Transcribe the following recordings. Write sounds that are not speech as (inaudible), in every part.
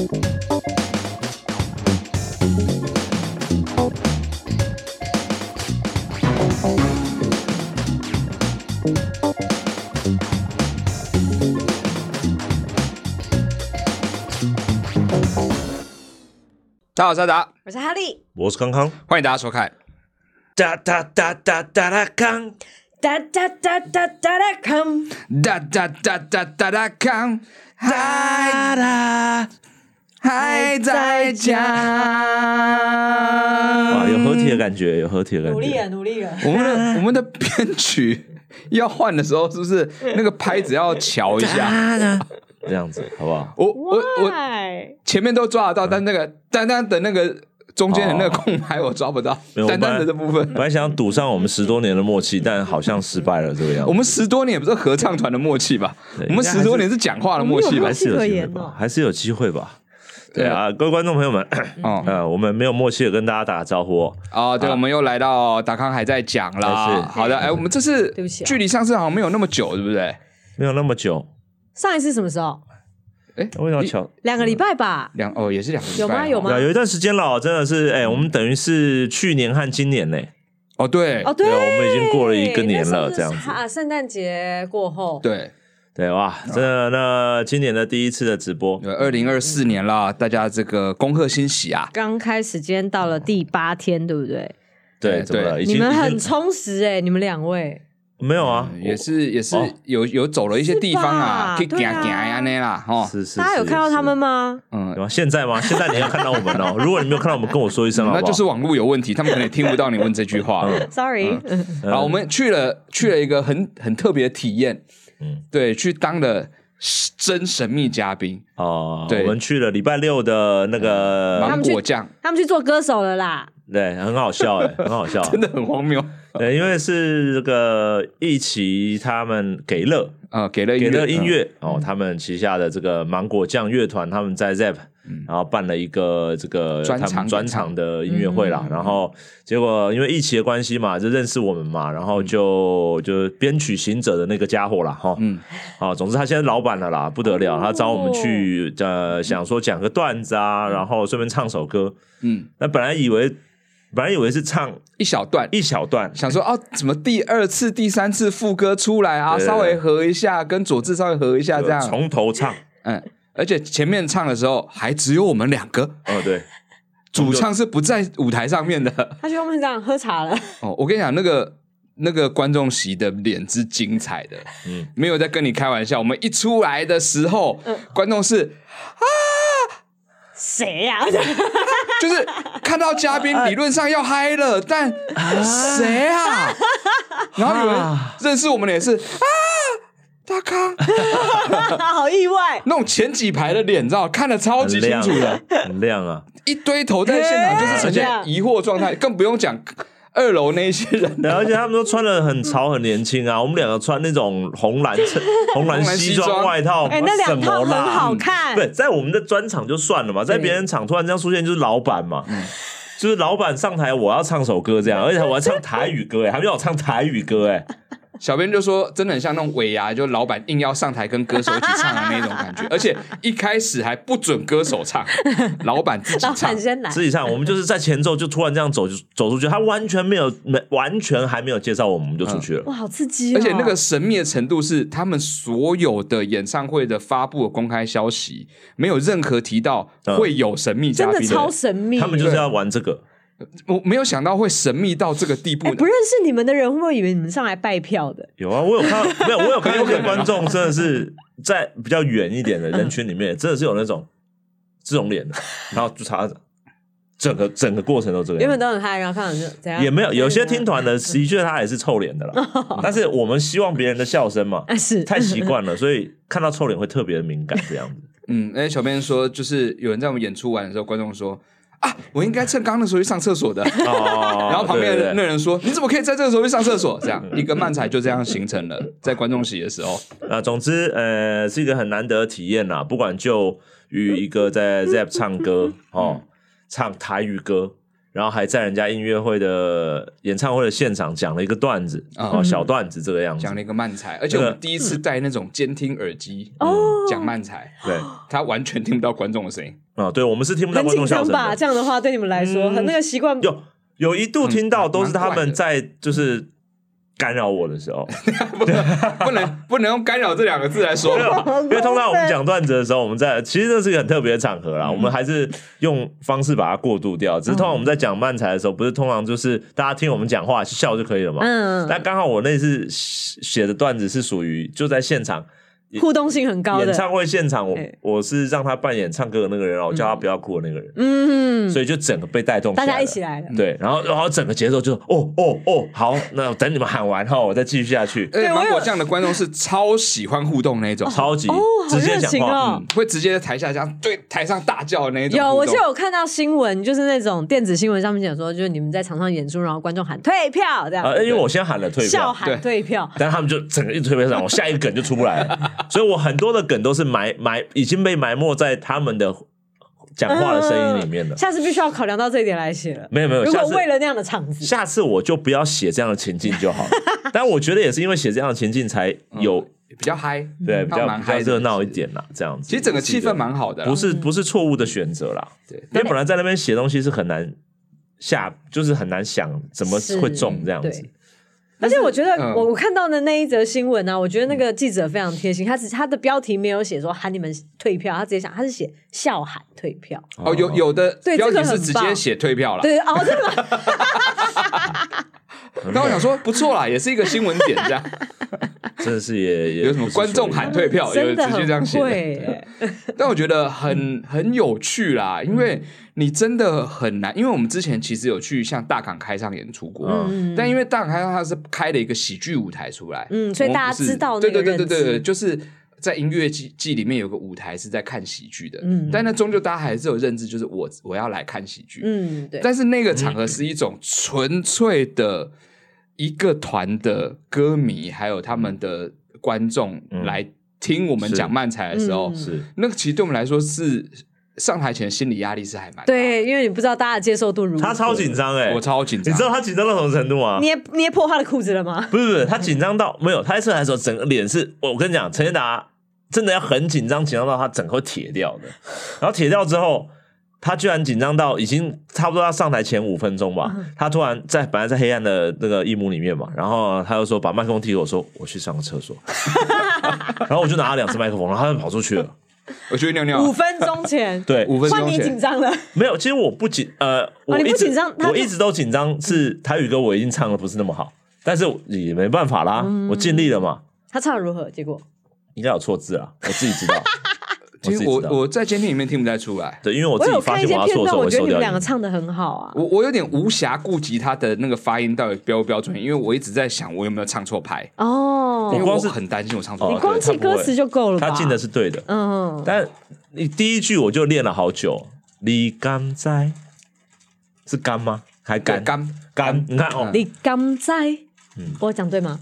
大家好，我是阿达，我是哈利，我是康康，欢迎大家收看。哒哒哒哒哒哒康，哒哒哒哒哒哒康，哒哒哒哒哒哒康，哒哒还在讲。哇，有合体的感觉，有合体的感觉。努力了，努力了。我们的 (laughs) 我们的编曲要换的时候，是不是那个拍子要调一下？(laughs) 这样子好不好？我我我前面都抓得到，但那个单单的那个中间的那个空白我抓不到。单单的这部分，本来想赌上我们十多年的默契，但好像失败了这个样子。我们十多年不是合唱团的默契吧？我们十多年是讲话的默契吧？还是有机会吧？还是有机会吧？对啊，各位观众朋友们，哦，呃，我们没有默契的跟大家打个招呼哦。对，我们又来到达康还在讲了。好的，哎，我们这次距离上次好像没有那么久，对不对？没有那么久。上一次什么时候？哎，为什么巧？两个礼拜吧。两哦，也是两个礼拜。有吗？有吗？有一段时间了，真的是哎，我们等于是去年和今年呢。哦，对，哦对，我们已经过了一个年了，这样子啊。圣诞节过后，对对哇，这那今年的第一次的直播，二零二四年啦，大家这个恭贺新喜啊！刚开始，今天到了第八天，对不对？对对，你们很充实哎，你们两位。没有啊，也是也是有有走了一些地方啊，可以行行呀那啦，哦，是是。大家有看到他们吗？嗯，现在吗？现在你要看到我们哦。(laughs) 如果你没有看到我们，跟我说一声，那就是网络有问题，他们可能听不到你问这句话。(laughs) Sorry。好，我们去了去了一个很很特别的体验，嗯，对，去当了真神秘嘉宾哦。对，我们去了礼拜六的那个芒果酱，他们去做歌手了啦。对，很好笑哎，(laughs) 很好笑，真的很荒谬。对，因为是这个一起他们给乐啊，给乐给乐音乐哦，他们旗下的这个芒果酱乐团，他们在然后办了一个这个专场专场的音乐会啦。然后结果因为疫情的关系嘛，就认识我们嘛，然后就就编曲行者的那个家伙啦，哈，嗯，啊，总之他现在老板了啦，不得了，他找我们去呃，想说讲个段子啊，然后顺便唱首歌，嗯，那本来以为。本来以为是唱一小段，一小段，想说哦，怎么第二次、第三次副歌出来啊？稍微合一下，跟佐治稍微合一下，这样。从头唱。嗯，而且前面唱的时候还只有我们两个。哦，对，主唱是不在舞台上面的。他去后面这样喝茶了。哦，我跟你讲，那个那个观众席的脸是精彩的，嗯，没有在跟你开玩笑。我们一出来的时候，观众是啊。谁呀？(laughs) 就是看到嘉宾 (laughs) 理论上要嗨了，但谁啊？(laughs) 然后有人认识我们的也是啊，大咖，(laughs) 好意外。那种前几排的脸，你知道，看得超级清楚的，很亮啊！一堆头在现场就是呈现疑惑状态，更不用讲。二楼那些人，(laughs) 而且他们都穿的很潮、很年轻啊。我们两个穿那种红蓝衬、(laughs) 红蓝西装外套，哎，那两套很好看。对，在我们的专场就算了嘛，在别人场突然这样出现，就是老板嘛，就是老板上台，我要唱首歌这样，而且我还唱台语歌，哎，还没有唱台语歌，哎。小编就说：“真的很像那种尾牙，就老板硬要上台跟歌手一起唱的那种感觉，(laughs) 而且一开始还不准歌手唱，(laughs) 老板自己唱，自己唱。我们就是在前奏就突然这样走就走出去，他完全没有没完全还没有介绍我们，我们就出去了。哇，好刺激！而且那个神秘的程度是，他们所有的演唱会的发布的公开消息，没有任何提到会有神秘嘉宾，真的超神秘。他们就是要玩这个。”我没有想到会神秘到这个地步。不认识你们的人会不会以为你们上来拜票的？有啊，我有看到，没有，我有看到 (laughs) 一些观众真的是在比较远一点的人群里面，真的是有那种这种脸的，然后就查整个整个过程都这个样。原本都很嗨，然后看到就这样。也没有，有些听团的的确他也是臭脸的啦。(laughs) 但是我们希望别人的笑声嘛，是太习惯了，所以看到臭脸会特别的敏感这样子。嗯，哎，小编说，就是有人在我们演出完的时候，观众说。啊！我应该趁刚刚的时候去上厕所的。(laughs) 哦。(laughs) 然后旁边的那人说：“你怎么可以在这个时候去上厕所？”这样一个漫才就这样形成了，在观众席的时候。啊，总之，呃，是一个很难得的体验啦。不管就与一个在 Zap 唱歌哦，唱台语歌，然后还在人家音乐会的演唱会的现场讲了一个段子，哦，小段子这个样子，讲了一个慢才，而且我们第一次戴那种监听耳机哦。讲慢才，对，他完全听不到观众的声音。啊，对我们是听不到观众笑声吧？这样的话对你们来说很那个习惯，有有一度听到都是他们在就是。干扰我的时候，不 (laughs) 不能不能用干扰这两个字来说，因为通常我们讲段子的时候，我们在其实这是一个很特别的场合啦，嗯、我们还是用方式把它过渡掉。只是通常我们在讲漫才的时候，不是通常就是大家听我们讲话笑就可以了嘛。嗯，但刚好我那次写的段子是属于就在现场。互动性很高的。演唱会现场，我我是让他扮演唱歌的那个人，然后我叫他不要哭的那个人，嗯，所以就整个被带动，大家一起来了，对，然后然后整个节奏就哦哦哦，好，那等你们喊完后，我再继续下去。对，芒果酱的观众是超喜欢互动那一种，超级直接讲话，会直接在台下这样对台上大叫的那种。有，我就有看到新闻，就是那种电子新闻上面讲说，就是你们在场上演出，然后观众喊退票这样，因为我先喊了退票，笑喊退票，但他们就整个一退票上，我下一个梗就出不来了，所以我很多的。梗都是埋埋已经被埋没在他们的讲话的声音里面了。下次必须要考量到这一点来写了。没有没有，如果为了那样的场子，下次我就不要写这样的情境就好了。(laughs) 但我觉得也是因为写这样的情境才有比较嗨，对，比较比较热闹一点啦。这样子，其实整个气氛蛮好的，不是不是错误的选择啦。对，因为本来在那边写东西是很难下，就是很难想怎么会中这样子。而且我觉得我我看到的那一则新闻呢，我觉得那个记者非常贴心，他只他的标题没有写说喊你们退票，他直接想他是写笑喊退票。哦，有有的标题是直接写退票了。对哦，真的 (laughs) 吗？(laughs) 刚我想说 (laughs) 不错啦，也是一个新闻点这样。(laughs) 真的是也也有什么观众喊退票，有直接这样写。但我觉得很很有趣啦，因为。你真的很难，因为我们之前其实有去像大港开唱演出过，嗯、但因为大港开唱它是开了一个喜剧舞台出来，嗯，所以大家知道那个，对对对对对，就是在音乐季季里面有个舞台是在看喜剧的，嗯，但那终究大家还是有认知，就是我我要来看喜剧，嗯，对。但是那个场合是一种纯粹的一个团的歌迷，还有他们的观众来听我们讲漫才的时候，是、嗯、那个其实对我们来说是。上台前心理压力是还蛮大，对，因为你不知道大家的接受度如何。他超紧张哎，我超紧张。你知道他紧张到什么程度吗？捏捏破他的裤子了吗？不是不是，他紧张到没有。他在上台的时候，整个脸是，我跟你讲，陈建达真的要很紧张，紧张到他整个会铁掉的。然后铁掉之后，他居然紧张到已经差不多要上台前五分钟吧，他突然在本来在黑暗的那个一幕里面嘛，然后他又说把麦克风递给我说，我去上个厕所。(laughs) 然后我就拿了两只麦克风，然后他就跑出去了。我去尿尿。五分钟前，对，五分钟前。换你紧张了？没有，其实我不紧，呃，我一直我一直都紧张，是台语歌我已经唱的不是那么好，但是也没办法啦，我尽力了嘛。他唱的如何？结果应该有错字啊，我自己知道。(laughs) 其实我我在监听里面听不太出来，对，因为我自己发现我要错的时候，我觉得你们两个唱的很好啊。我我有点无暇顾及他的那个发音到底标不标准，因为我一直在想我有没有唱错拍哦。我光是很担心我唱错，你光记歌词就够了。他进的是对的，嗯。但你第一句我就练了好久，你甘在是甘吗？还甘甘甘？你看哦，你甘在，嗯，我讲对吗？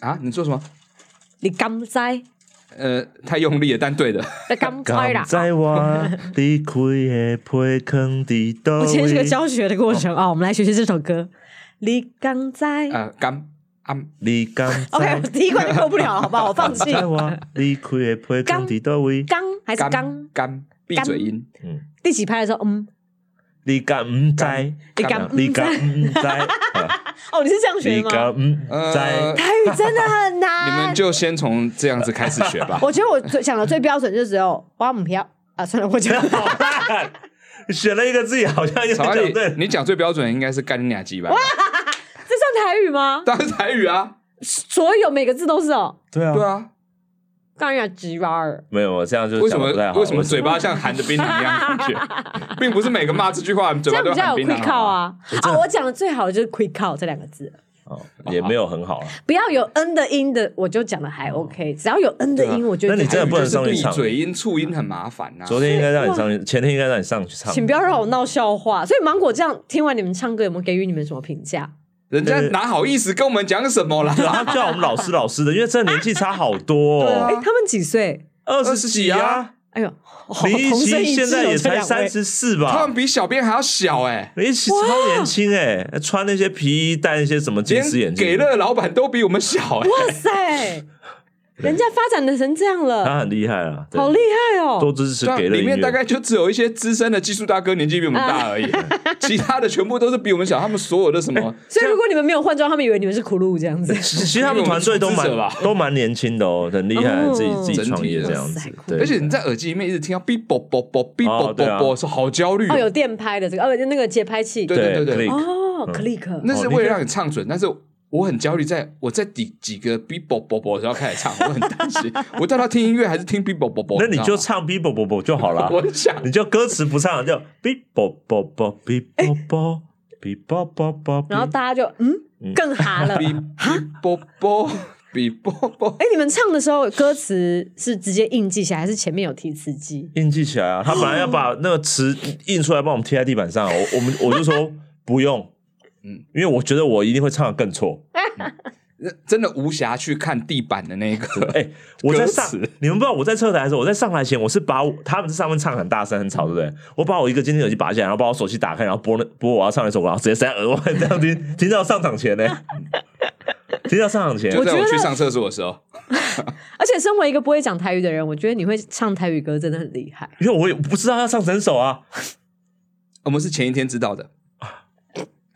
啊，你说什么？你甘在。呃，太用力了，但对的。(laughs) 刚猜啦。我今天是个教学的过程啊，我们来学习这首歌。你刚在呃，刚啊，你刚 OK，第一关就过不了，好不好？我放弃。刚刚还是刚刚闭嘴音。嗯，第几拍的时候，嗯。你敢唔知？你敢你敢唔知？(laughs) 哦，你是这样学吗？在台语真的很难。(laughs) 你们就先从这样子开始学吧。我觉得我最讲的最标准就只有花母票啊，算了，我觉得 (laughs) 好烂。选了一个自己好像也讲对。你讲最标准应该是干你俩鸡吧？这算台语吗？当然是台语啊，所有每个字都是哦。对啊，对啊。干你俩鸡巴儿！没有，这样就为什么为什么嘴巴像含着冰糖一样，并不是每个骂这句话嘴巴都含槟榔。quick call 啊！啊，我讲的最好的就是 quick call 这两个字。哦，也没有很好。不要有 n 的音的，我就讲的还 OK。只要有 n 的音，我觉得。那你真的不能上去唱。嘴音、促音很麻烦呐。昨天应该让你上去，前天应该让你上去唱。请不要让我闹笑话。所以芒果这样听完你们唱歌，有没有给予你们什么评价？人家哪好意思跟我们讲什么啦？他叫我们老师老师的，因为这年纪差好多。哎，他们几岁？二十几啊？哎呦，李一奇现在也才三十四吧？他们比小编还要小哎！李一奇超年轻哎，穿那些皮衣，戴那些什么近视眼镜，给乐老板都比我们小哎！哇塞！人家发展的成这样了，他很厉害啊，好厉害哦！都支持给了，里面大概就只有一些资深的技术大哥，年纪比我们大而已，(laughs) 其他的全部都是比我们小。他们所有的什么，所以如果你们没有换装，他们以为你们是苦路这样子。(laughs) 其实他们团队都蛮都蛮年轻的哦，很厉害，自己自己创业这样子。而且你在耳机里面一直听到哔啵啵啵哔啵啵啵，是好焦虑哦。有电拍的这个，哦，那个节拍器，对对对对，哦，click，那是为了让你唱准，但是。我很焦虑，在我在几几个 B 啵啵啵的时候开始唱，我很担心，我到底听音乐还是听 b b o b b o？那你就唱 b b o b o b o 就好了。(laughs) 我想，你就歌词不唱，就 B b o b b o b B 啵啵啵，然后大家就嗯更哈了。，b b o b b o。哎，(laughs) 你们唱的时候歌词是直接印记起来，还是前面有提词机？印记起来啊！他本来要把那个词印出来，帮我们贴在地板上。我我们我就说不用，嗯，因为我觉得我一定会唱的更错。(laughs) 真的无暇去看地板的那个，(laughs) 哎，我在上，你们不知道我在侧台的时候，我在上台前，我是把我他们在上面唱很大声很吵，对不对？我把我一个监听耳机拔下来，然后把我手机打开，然后播那播我要唱的一首歌，然后直接塞在额外这样听，听到上场前呢，听到上场前，就在我去上厕所的时候。(laughs) 而且身为一个不会讲台语的人，我觉得你会唱台语歌真的很厉害，因为我也不知道要唱整首啊。我们是前一天知道的，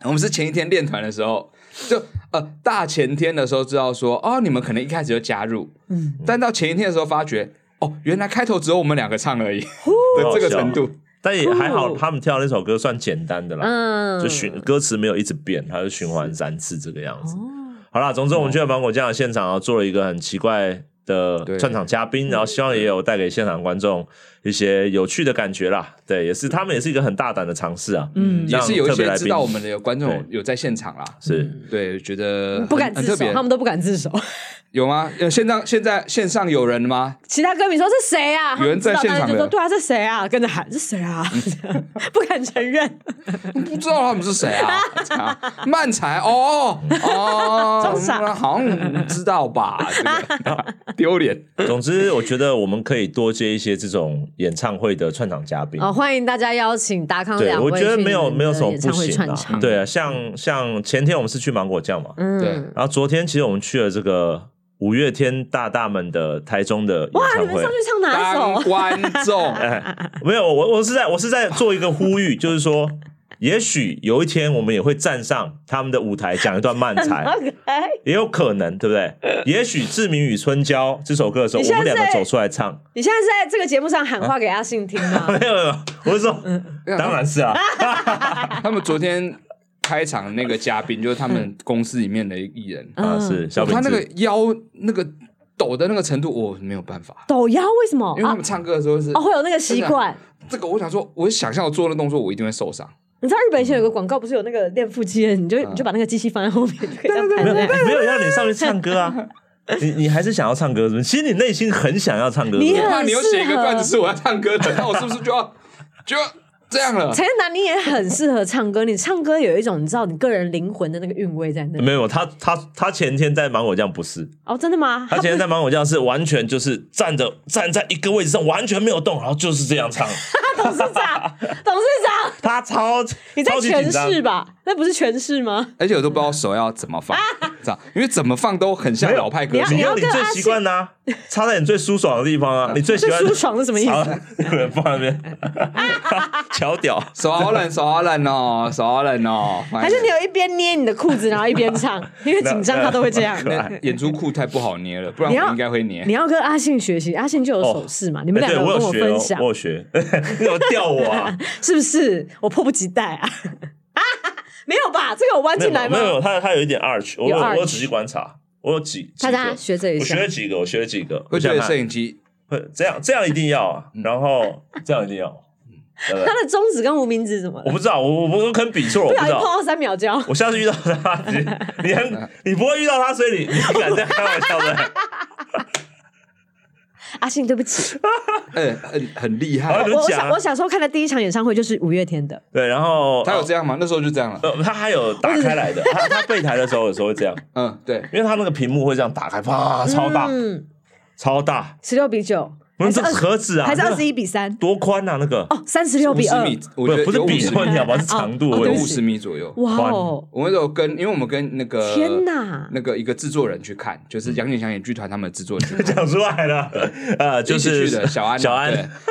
我们是前一天练团的时候。就呃大前天的时候知道说哦，你们可能一开始就加入，嗯，但到前一天的时候发觉哦，原来开头只有我们两个唱而已 (laughs) 的这个程度，(laughs) 但也还好，他们跳那首歌算简单的啦，嗯，就循歌词没有一直变，它是循环三次这个样子。好啦，总之我们去了芒果酱的现场啊，做了一个很奇怪的串场嘉宾，然后希望也有带给现场观众一些有趣的感觉啦。对，也是他们也是一个很大胆的尝试啊。嗯，也是有一些知道我们的有观众有在现场啦。是，对，觉得不敢自首，他们都不敢自首。有吗？有现在现在线上有人吗？其他歌迷说是谁啊？有人在现场就说对啊，是谁啊？跟着喊是谁啊？(laughs) 不敢承认，不知道他们是谁啊？(laughs) 漫才哦哦，(laughs) 好像知道吧？丢脸。总之，我觉得我们可以多接一些这种演唱会的串场嘉宾。哦，欢迎大家邀请达康两位。对，我觉得没有没有什么不行啊。对啊，像像前天我们是去芒果酱嘛，嗯，对。然后昨天其实我们去了这个。五月天大大们的台中的演唱会，哇！你们上去唱哪首？观众、哎，没有我，我是在我是在做一个呼吁，就是说，(laughs) 也许有一天我们也会站上他们的舞台讲一段漫才，(laughs) 也有可能，对不对？也许《志明与春娇》这首歌的时候，我们两个走出来唱。你现在是在这个节目上喊话给阿信听吗？(laughs) 没有没有，我是说，嗯、当然是啊。他们昨天。开场的那个嘉宾 (laughs) 就是他们公司里面的艺人啊，是小他那个腰那个抖的那个程度，我没有办法抖腰，为什么？因为他们唱歌的时候是哦，会有那个 (laughs) 习惯。这个我想说，我想象我做的动作，我一定会受伤。你知道日本以前有个广告，不是有那个练腹肌的，你就你就把那个机器放在后面，就可以这样 (laughs) 拍。没有让你上去唱歌啊，你你还是想要唱歌是不是？其实你内心很想要唱歌。你怕你有写一个段子是我要唱歌的，那我是不是就要就要？这样了，陈建南，你也很适合唱歌。你唱歌有一种你知道你个人灵魂的那个韵味在那里。没有，他他他前天在芒果酱不是哦，真的吗？他前天在芒果酱是完全就是站着站在一个位置上，完全没有动，然后就是这样唱。(laughs) 董事长，董事长，他超你在诠释吧？那不是诠释吗？而且我都不知道手要怎么放，这样，因为怎么放都很像老派歌手。你要你最习惯呢？插在你最舒爽的地方啊！你最喜欢舒爽是什么意思？(laughs) 放那边，(laughs) 乔屌，手好冷，手好冷哦，手好冷哦。还是你有一边捏你的裤子，然后一边唱？因为紧张他都会这样。演出裤太不好捏了，不然我应该会捏。你要跟阿信学习，阿信就有手势嘛。你们两个跟我分享，我学，你有吊我啊？(laughs) 是不是？我迫不及待 (laughs) 啊！没有吧？这个我弯进来吗？没有，他他有一点 arch，我我有仔细观察。我有几，大家学这一下，我学了几个，我学了几个。会觉得摄影机会这样，这样一定要啊，然后这样一定要。(laughs) 他的中指跟无名指怎么？我不知道，我我我可能比错，我不知道。碰到三秒胶，我下次遇到他，你你很你不会遇到他，所以你你敢在开玩笑的？阿信，对不起。(laughs) 哎，很很厉害。我我我小时候看的第一场演唱会就是五月天的。对，然后他有这样吗？那时候就这样了。呃，他还有打开来的。他他备台的时候有时候会这样。(laughs) 嗯，对，因为他那个屏幕会这样打开，啪，超大，超大，十六比九。那这盒子啊，还是二十一比三？多宽啊？那个哦，三十六比二米，不不是比宽，你好吧？是长度，有五十米左右。哇哦！我那时候跟，因为我们跟那个天哪，那个一个制作人去看，就是杨景祥演剧团他们制作人 (laughs) 讲出来了，呃，就是去的小安，小安。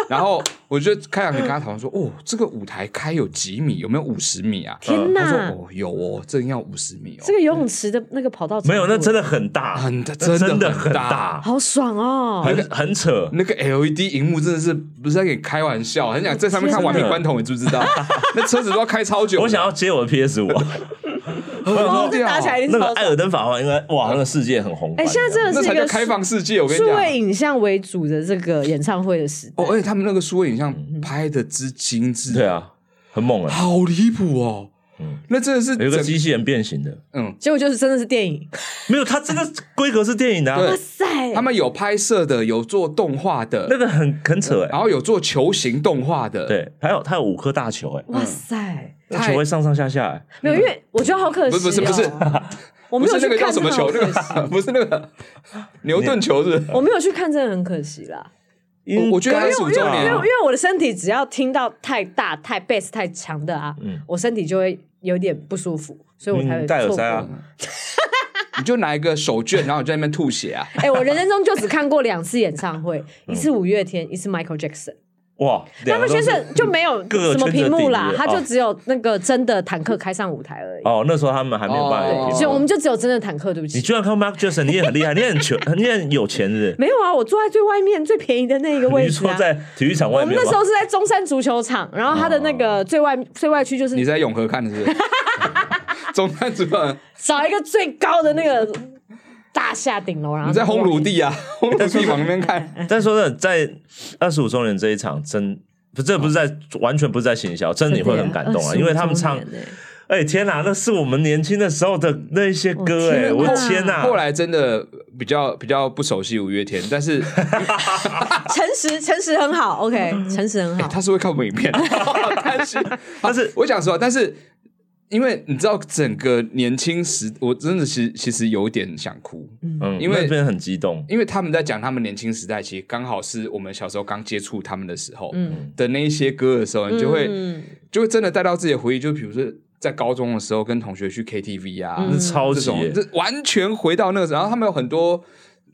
然后我就开场前跟他讨论说，哦，这个舞台开有几米？有没有五十米啊？天哪！他说哦，有哦，真要五十米哦。这个游泳池的那个跑道没有，那真的很大，很真的很大，好爽哦，很很扯。那个 LED 荧幕真的是不是在给你开玩笑，很想在上面看《玩命关头》，你知不知道？那车子都要开超久。我想要接我的 PS 五。(laughs) 哦，这打起来那个艾尔登法环应该哇，那个世界很宏观。哎，现在真的是一个开放世界，我跟你讲，数位影像为主的这个演唱会的时代。哦，而且他们那个数位影像拍的之精致，对啊，很猛啊，好离谱哦。嗯，那真的是有个机器人变形的，嗯，结果就是真的是电影，(laughs) 没有，它这个规格是电影的，(laughs) 哇塞，他们有拍摄的，有做动画的，那个很很扯哎，然后有做球形动画的，对，还有它有五颗大球哎，哇塞，球会上上下下，没有，因为我觉得好可惜，不是不是，(laughs) 我没有那个叫什么球，那个不是那个。牛顿球是，我没有去看，真的很可惜啦。我觉得二十五周年，因为因为我的身体只要听到太大、太 bass、太强的啊，我身体就会。有点不舒服，所以我才会戴耳塞啊。(laughs) 你就拿一个手绢，然后在那边吐血啊！(laughs) 哎，我人生中就只看过两次演唱会，一次五月天，一次 Michael Jackson。哇！他们先生就没有什么屏幕啦，他就只有那个真的坦克开上舞台而已。哦，那时候他们还没有办法，所以我们就只有真的坦克。对不起，你居然看 Michael Jackson，你也很 (laughs) 厉害，你很穷，你很有钱是？没有啊，我坐在最外面最便宜的那个位置。你坐在体育场外面？我们那时候是在中山足球场，然后他的那个最外最外区就是你在永和看的是？(laughs) 中山足球场找一个最高的那个大厦顶楼，然后你在烘炉地啊，烘炉地往那边看。(laughs) 但说真的，在二十五周年这一场，真不，这不是在完全不是在行销，真的你会很感动啊，因为他们唱，哎天哪，那是我们年轻的时候的那些歌，哎，我天哪！后来真的比较比较不熟悉五月天，但是 (laughs) 诚实诚实很好，OK，诚实很好。他是会看我们影片，(laughs) 但是但是我想说，但是。因为你知道整个年轻时，我真的是其实有点想哭，嗯，因为那边很激动，因为他们在讲他们年轻时代，其实刚好是我们小时候刚接触他们的时候，嗯，的那一些歌的时候，你就会就会真的带到自己的回忆，就比如说在高中的时候跟同学去 KTV 啊，是超级，这完全回到那个时候，然后他们有很多。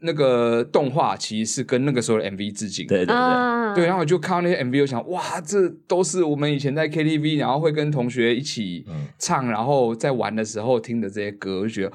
那个动画其实是跟那个时候的 MV 致敬，对对对，啊、对，然后我就看到那些 MV，我想，哇，这都是我们以前在 KTV，然后会跟同学一起唱，嗯、然后在玩的时候听的这些歌，我就觉得。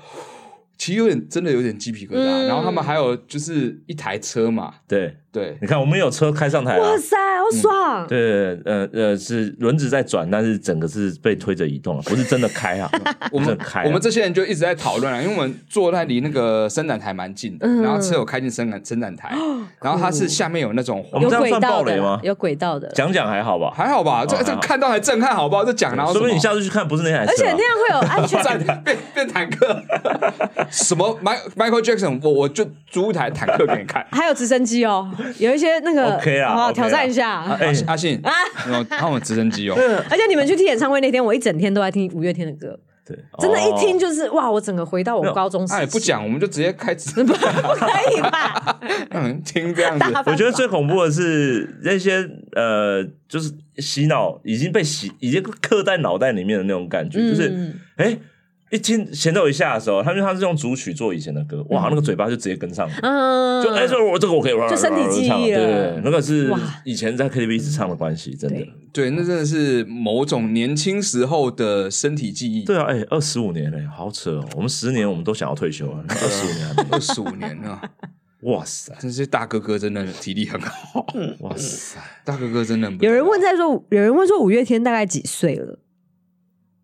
其实有点，真的有点鸡皮疙瘩。嗯、然后他们还有就是一台车嘛，对对，你看我们有车开上台，哇塞，好爽！嗯、对，呃呃，是轮子在转，但是整个是被推着移动，不是真的开啊。(laughs) 我们开，我们这些人就一直在讨论啊，因为我们坐在离那个伸展台蛮近的，嗯、然后车有开进伸展伸展台，嗯、(gasps) 然后它是下面有那种有轨道的吗？有轨道的，讲讲还好吧，还好吧，这这看到还震撼，好不好？这讲然后，说不定你下次去看不是那台车，而且那样会有安全感，(laughs) 变变坦克，(laughs) 什么？买。Michael Jackson，我我就租一台坦克给你看，还有直升机哦，(laughs) 有一些那个，OK 啊，好挑战一下。哎，阿信啊，看我直升机哦，(laughs) 而且你们去听演唱会那天，我一整天都在听五月天的歌，对，真的，一听就是哇，我整个回到我高中时。哎，不讲，我们就直接开直播，(laughs) 可以吧？嗯，听这样子，我觉得最恐怖的是那些呃，就是洗脑已经被洗，已经刻在脑袋里面的那种感觉，就是哎。一听前奏一下的时候，他因为他是用主曲做以前的歌，哇，那个嘴巴就直接跟上，嗯，就哎，这我这个我可以，就身体记忆了，对对，那个是以前在 KTV 一直唱的关系，真的，对，那真的是某种年轻时候的身体记忆。对啊，哎，二十五年嘞，好扯哦，我们十年我们都想要退休了，二十五年，二十五年啊，(laughs) 哇塞，这些大哥哥真的体力很好，哇塞，大哥哥真的。有人问在说，有人问说五月天大概几岁了？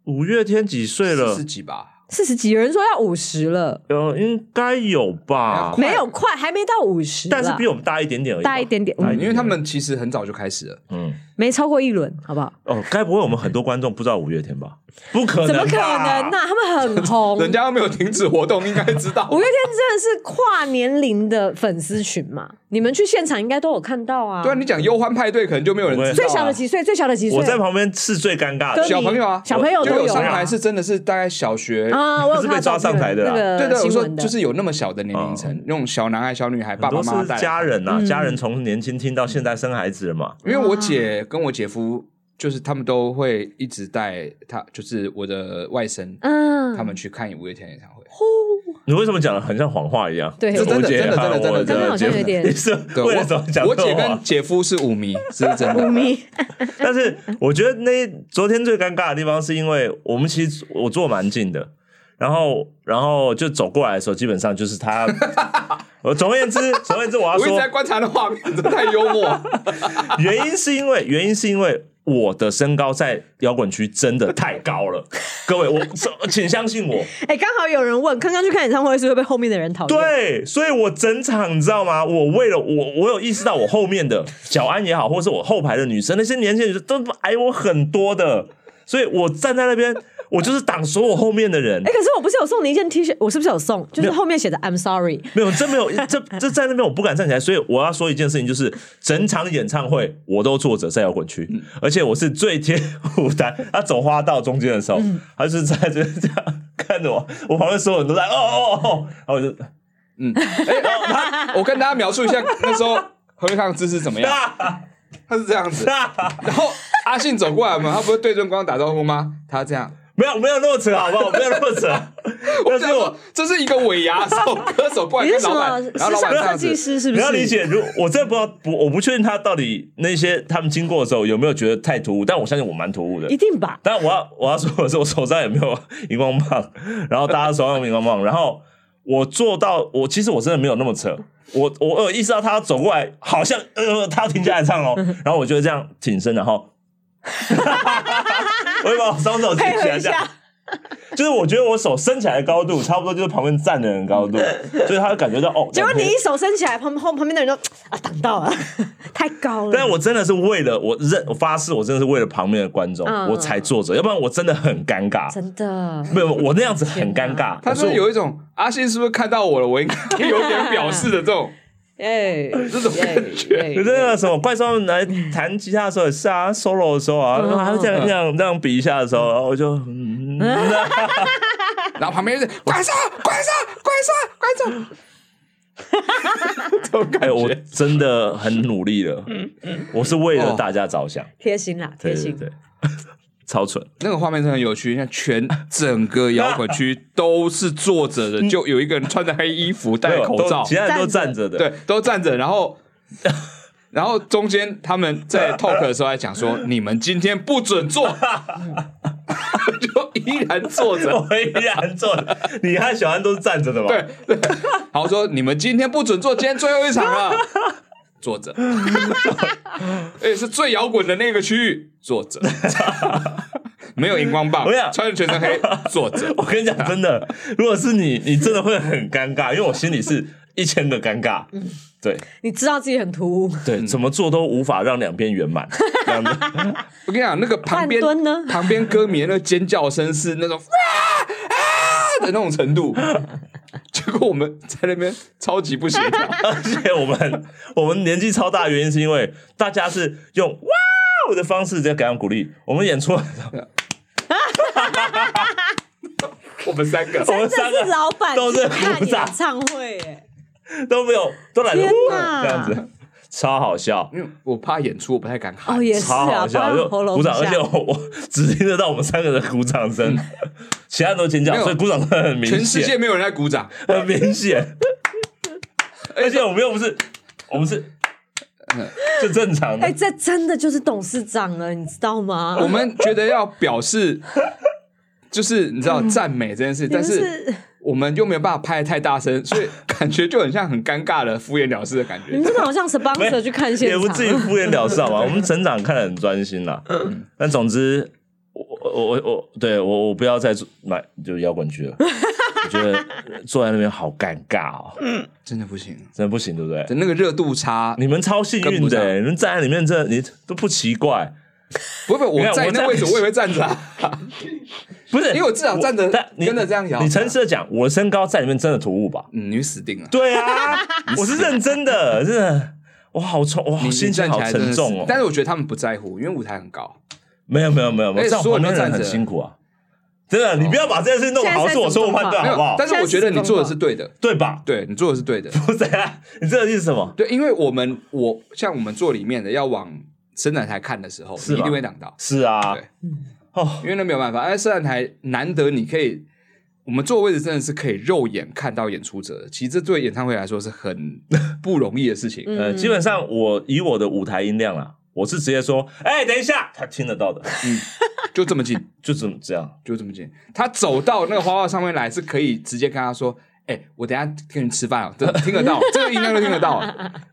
五月天几岁了？四十几吧，四十几。有人说要五十了，呃，应该有吧？没有快，还没到五十，但是比我们大一点点而已，大一点点。因为他们其实很早就开始了，嗯，没超过一轮，好不好？哦，该不会我们很多观众不知道五月天吧？不可能，怎么可能呢？他们很红，人家又没有停止活动，应该知道。五月天真的是跨年龄的粉丝群嘛？你们去现场应该都有看到啊。对啊，你讲忧欢派对，可能就没有人知道。最小的几岁？最小的几岁？我在旁边是最尴尬的。小朋友啊，小朋友都有上台，是真的是大概小学啊，我是被抓上台的。对对，我说就是有那么小的年龄层，那种小男孩、小女孩，爸爸妈妈带家人啊，家人从年轻听到现在生孩子了嘛。因为我姐跟我姐夫。就是他们都会一直带他，就是我的外甥，嗯，他们去看五月天演唱会。你为什么讲的很像谎话一样？对，真的，真的，真的，真的，真的好像有点。是为了什么讲？我姐跟姐夫是舞迷，是真的 (laughs) 舞迷。(laughs) 但是我觉得那昨天最尴尬的地方，是因为我们其实我坐蛮近的，然后然后就走过来的时候，基本上就是他。我总而言之，总而言之，我要说，我一直在观察的画面，真的太幽默。(laughs) 原因是因为，原因是因为我的身高在摇滚区真的太高了。各位，我 (laughs) 请相信我。哎、欸，刚好有人问，刚刚去看演唱会是会被后面的人讨厌？对，所以我整场你知道吗？我为了我，我有意识到我后面的小安也好，或者是我后排的女生，那些年轻人都矮我很多的，所以我站在那边。我就是挡所有后面的人。哎、欸，可是我不是有送你一件 T 恤，我是不是有送？就是后面写的 I'm sorry。没有，这没有，这这在那边我不敢站起来，所以我要说一件事情，就是整场演唱会我都坐着在摇滚区，而且我是最贴舞台。他走花道中间的时候，嗯、他是在这这样看着我，我旁边所有人都在哦哦哦，然后我就嗯，哎、欸，然后他，我跟大家描述一下那时候合唱姿势怎么样？(laughs) 他是这样子，(laughs) 然后阿信走过来嘛，他不是对着光打招呼吗？他这样。没有没有那么扯，好不好？没有那么扯。(laughs) 我是我，这是一个尾牙手歌手过来跟老板，然后老板这样子。你要理解，如我真的不知道，不，我不确定他到底那些他们经过的时候有没有觉得太突兀，但我相信我蛮突兀的，一定吧。但我要我要说的是，我手上有没有荧光棒？然后大家手上有荧光棒，然后我做到，我其实我真的没有那么扯。我我有意识到他走过来，好像呃他要停下来唱哦，(laughs) 然后我就这样挺身，然后。我会把我双手举起来，这样，就是我觉得我手伸起来的高度差不多就是旁边站的人高度，(laughs) 所以他就感觉到哦。结果你一手伸起来，旁后旁边的人都啊挡到了，(laughs) 太高了。但是我真的是为了我认，我发誓，我真的是为了旁边的观众，我才坐着，要不然我真的很尴尬。真的没有，我那样子很尴尬。他说有一种阿信是不是看到我了？我应该有点表示的这种。哎，这种感觉，有那个什么怪兽来弹吉他的时候也是啊，solo 的时候啊，然后还会这样这样这样比一下的时候，然后我就，嗯。(laughs) 然后旁边是怪兽，怪兽，怪兽，怪兽，这种感觉，我真的很努力了，我是为了大家着想，贴心啦，贴心，对。超蠢，那个画面真的很有趣。像全整个摇滚区都是坐着的，就有一个人穿着黑衣服，戴口罩，其他人都站着的，对，都站着。然后，(laughs) 然后中间他们在 talk 的时候还讲说：“ (laughs) 你们今天不准坐。(laughs) ”就依然坐着，我依然坐着。你和小安都是站着的吧？对对。好说：“你们今天不准坐，今天最后一场了。”坐着，(laughs) 哎，是最摇滚的那个区域，坐着，(laughs) 没有荧光棒，穿着全身黑，坐着。(laughs) 我跟你讲，真的，如果是你，你真的会很尴尬，因为我心里是一千个尴尬。对，你知道自己很突兀，对，怎么做都无法让两边圆满。我跟你讲，那个旁边呢，旁边歌迷的那尖叫声是那种的那种程度。(laughs) 结果我们在那边超级不协调，而且我们我们年纪超大的原因是因为大家是用哇哦的方式在给他们鼓励。我们演出来的，(laughs) 我们三个，我们三个老板都是鼓掌演唱会，都没有都来这样子。超好笑，因为我怕演出，我不太敢喊。哦，也是啊，超好笑，就鼓掌，而且我我只听得到我们三个人的鼓掌声，(laughs) 其他人都尖叫，所以鼓掌声很明显。全世界没有人在鼓掌，很明显。(laughs) 而且我们又不是，我们是，(laughs) 就正常的。哎，这真的就是董事长了，你知道吗？我们觉得要表示，就是你知道赞美这件事，但是。我们又没有办法拍得太大声，(laughs) 所以感觉就很像很尴尬的敷衍了事的感觉。你们真的好像 sponsor 去看现场，也不至于敷衍了事好吧？我们成长看得很专心啦。(laughs) 嗯，但总之，我我我我对我我不要再买就摇滚区了。我觉得坐在那边好尴尬哦，嗯真的不行，真的不行，对不对？那个热度差，你们超幸运的，你们站在里面，这你都不奇怪。不不，我在那位置，我也会站着。(laughs) 不是，因为我至少站着，真的这样摇。你诚实的讲，我的身高在里面真的突兀吧？嗯，你死定了。对啊，(laughs) 我是认真的，真的。我好重，我心情好沉重哦。但是我觉得他们不在乎，因为舞台很高。没有没有没有没有，所有人站着很辛苦啊。真的，你不要把这件事弄好，是我错误判断，好不好？但是我觉得你做的是对的，对吧？对，你做的是对的。(laughs) 不是啊，你这个意思是什么？对，因为我们我像我们做里面的要往伸展台看的时候，是一定会挡到。是啊，对，哦，因为那没有办法，哎，伸展台难得你可以，我们坐位置真的是可以肉眼看到演出者的。其实这对演唱会来说是很 (laughs) 不容易的事情。呃，基本上我以我的舞台音量啊，我是直接说，哎，等一下，他听得到的。嗯。就这么近，(laughs) 就这么这样，就这么近。他走到那个花花上面来，是可以直接跟他说：“哎、欸，我等下跟你吃饭哦。”这 (laughs) 听得到，这个音量都听得到。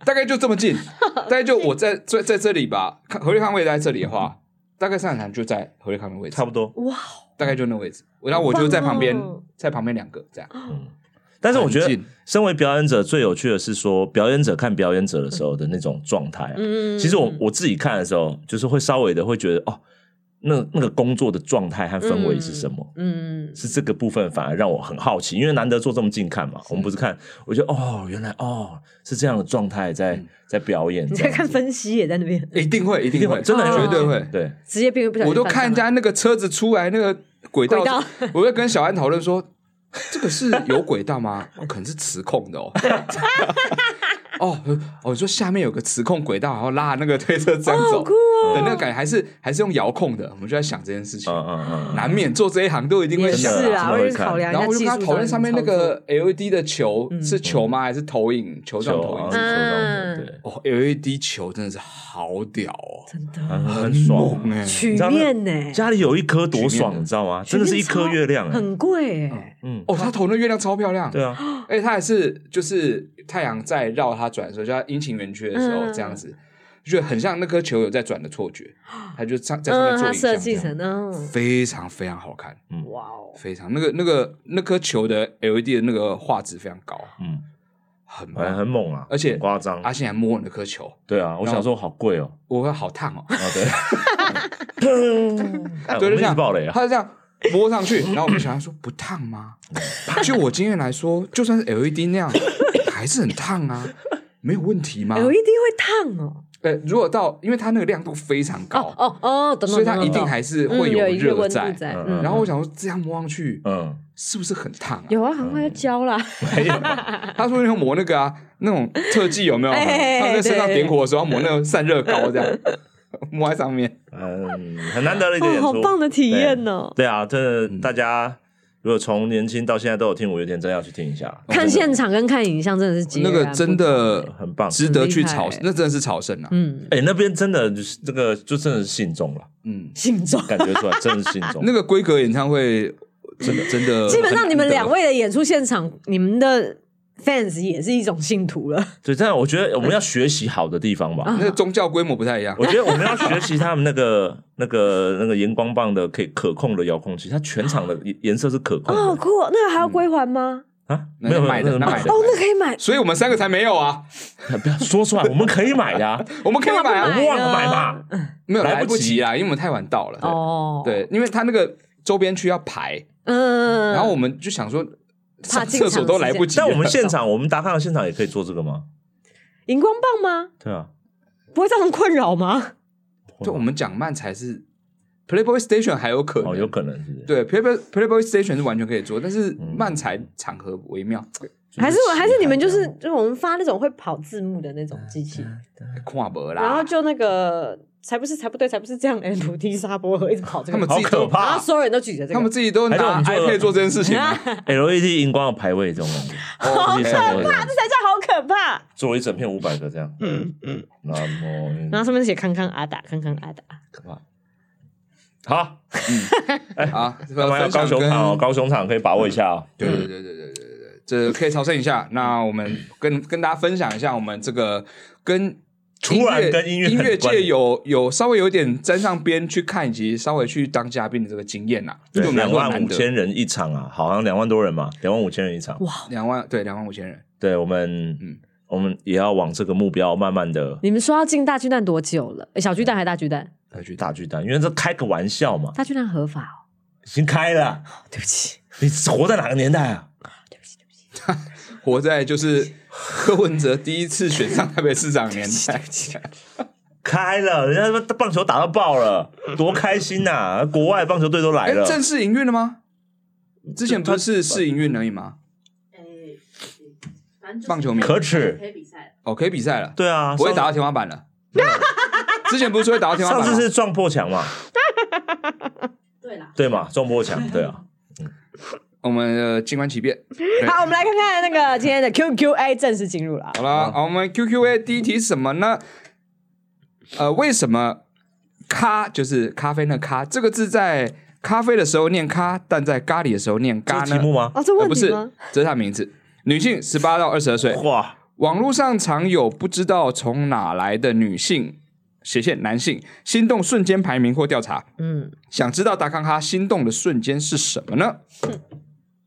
大概就这么近，大概就我在在在这里吧。何力康位在这里的话，大概上场就在何瑞康的位置，差不多。哇，大概就那位置。然后我就在旁边，在旁边两个这样。嗯。但是我觉得，身为表演者最有趣的是说，表演者看表演者的时候的那种状态。嗯。其实我我自己看的时候，就是会稍微的会觉得哦。那那个工作的状态和氛围是什么？嗯，是这个部分反而让我很好奇，因为难得坐这么近看嘛。我们不是看，我觉得哦，原来哦是这样的状态在在表演。你在看分析也在那边，一定会，一定会，(laughs) 真的绝对会。对，职业病不小心。我都看人家那个车子出来那个轨道，我会跟小安讨论说，这个是有轨道吗？(laughs) 可能是磁控的哦。(laughs) 哦哦，你说下面有个磁控轨道，然后拉那个推车这样走，的那个感觉还是还是用遥控的，我们就在想这件事情。嗯嗯嗯，难免做这一行都一定会想啊，会考量。然后我就跟他讨论上面那个 LED 的球是球吗？还是投影？球状投影？球状对。哦，LED 球真的是好屌哦，真的很爽哎，曲面呢，家里有一颗多爽，你知道吗？真的是一颗月亮，很贵哎。嗯，哦，他投那月亮超漂亮。对啊，而且他还是就是太阳在绕它转的时候，就在阴晴圆缺的时候这样子，就觉得很像那颗球有在转的错觉。他就在在上面做影像，设计成那非常非常好看。嗯，哇哦，非常那个那个那颗球的 LED 的那个画质非常高。嗯，很很猛啊，而且夸张。阿信还摸那颗球。对啊，我想说好贵哦，我会好烫哦。啊对，(laughs) 对，就这样爆雷啊，他是这样。摸上去，然后我们想他说不烫吗？就我经验来说，就算是 LED 那样，还是很烫啊，没有问题吗？LED 会烫哦。呃，如果到，因为它那个亮度非常高，哦哦，所以它一定还是会有热在。然后我想说，这样摸上去，嗯，是不是很烫？有啊，很快就焦了。没有，(laughs) 他说要抹那个啊，那种特技有没有？他在身上点火的时候抹那个散热膏这样。抹在上面，嗯，很难得的一个演出，好棒的体验哦。对啊，真的，大家如果从年轻到现在都有听五月天，真要去听一下。看现场跟看影像真的是那个真的很棒，值得去朝。那真的是朝圣啊。嗯，哎，那边真的就是这个，就真的是信众了。嗯，信众感觉出来，真的是信众。(laughs) 那个规格演唱会，真的真的，(laughs) 基本上你们两位的演出现场，你们的。fans 也是一种信徒了，对，这样我觉得我们要学习好的地方吧。那个宗教规模不太一样，我觉得我们要学习他们那个、(laughs) 那个、那个荧光棒的可以可控的遥控器，它全场的颜色是可控的。哦，酷！那个还要归还吗？啊，没有买的，买的。哦，那可以买，所以我们三个才没有啊！不要说出来，我们可以买呀，(laughs) 我们可以买啊，我们忘了买嘛，没有来不及啊，因为我们太晚到了。哦，对，因为他那个周边区要排，嗯，然后我们就想说。上厕所都来不及。但我们现场，我们达康的现场也可以做这个吗？荧光棒吗？对啊，不会造成困扰吗？就我们讲慢才是 Playboy Station 还有可能，有可能是。对，Playboy Playboy Station 是完全可以做，但是慢才场合微妙。还是还是你们就是就是我们发那种会跑字幕的那种机器，跨博啦，然后就那个。才不是，才不对，才不是这样的。土地沙波一直跑这个，他们自己都怕，然后所有人都举着这个，他们自己都拿 iPad 做这件事情。(laughs) LED 荧光的排位这种感觉，好可怕，这才叫好可怕。做一整片五百个这样，嗯嗯，那么，然后上面写康康阿达，康康阿达，可怕。好，嗯，哎，好，要高雄场哦，高雄场可以把握一下哦。对对对对对对对，这可以朝圣一下。那我们跟跟大家分享一下我们这个跟。突然跟音乐音乐界有有稍微有点沾上边去看，以及稍微去当嘉宾的这个经验呐。对，两万五千人一场啊，好像两万多人嘛，两万五千人一场。哇，两万对，两万五千人。对我们，嗯，我们也要往这个目标慢慢的。你们说要进大巨蛋多久了？小巨蛋还是大巨蛋？大巨大巨蛋，因为这开个玩笑嘛。大巨蛋合法哦，已经开了。对不起，你活在哪个年代啊？对不起，对不起，(laughs) 活在就是。(laughs) 柯文哲第一次选上台北市长年代，开了，人家说棒球打到爆了，多开心呐、啊！国外棒球队都来了，正式营运了吗？之前不是试营运而已吗？棒球可耻，可以比赛哦，可以比赛了，对啊，不会打到天花板了。之前不是说会打到天花板，上次是撞破墙嘛？(laughs) 对啦，对嘛，撞破墙，对啊。我们静观其变。(laughs) 好，我们来看看那个今天的 Q Q A 正式进入了。好了，我们 Q Q A 第一题是什么呢？呃，为什么咖就是咖啡那咖这个字在咖啡的时候念咖，但在咖喱的时候念咖呢？这题目吗？哦，这问？不是，这是他名字。女性，十八到二十二岁。哇，网络上常有不知道从哪来的女性斜线男性心动瞬间排名或调查。嗯，想知道达康哈心动的瞬间是什么呢？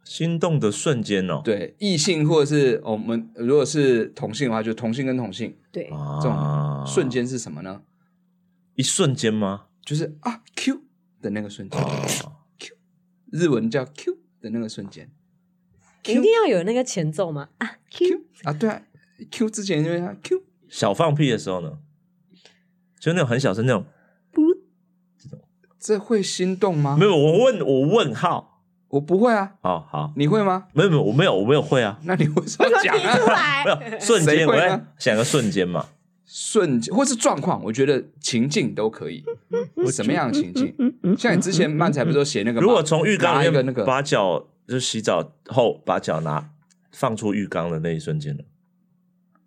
心动的瞬间哦，对，异性或者是我们如果是同性的话，就同性跟同性，对，这种瞬间是什么呢？一瞬间吗？就是啊，Q 的那个瞬间，Q。日文叫 Q 的那个瞬间，一定要有那个前奏吗？啊，Q。啊，对啊，Q 之前因为它 Q 小放屁的时候呢，就那种很小声那种，不，这种这会心动吗？没有，我问我问号。我不会啊，哦好，你会吗？没有没有，我没有我没有会啊。那你为什么讲啊？(laughs) 没有瞬间，我在想个瞬间嘛，瞬间或是状况，我觉得情境都可以。什么样的情境？像你之前漫才不是都写那个？如果从浴缸里面那个把脚就洗澡后把脚拿放出浴缸的那一瞬间了，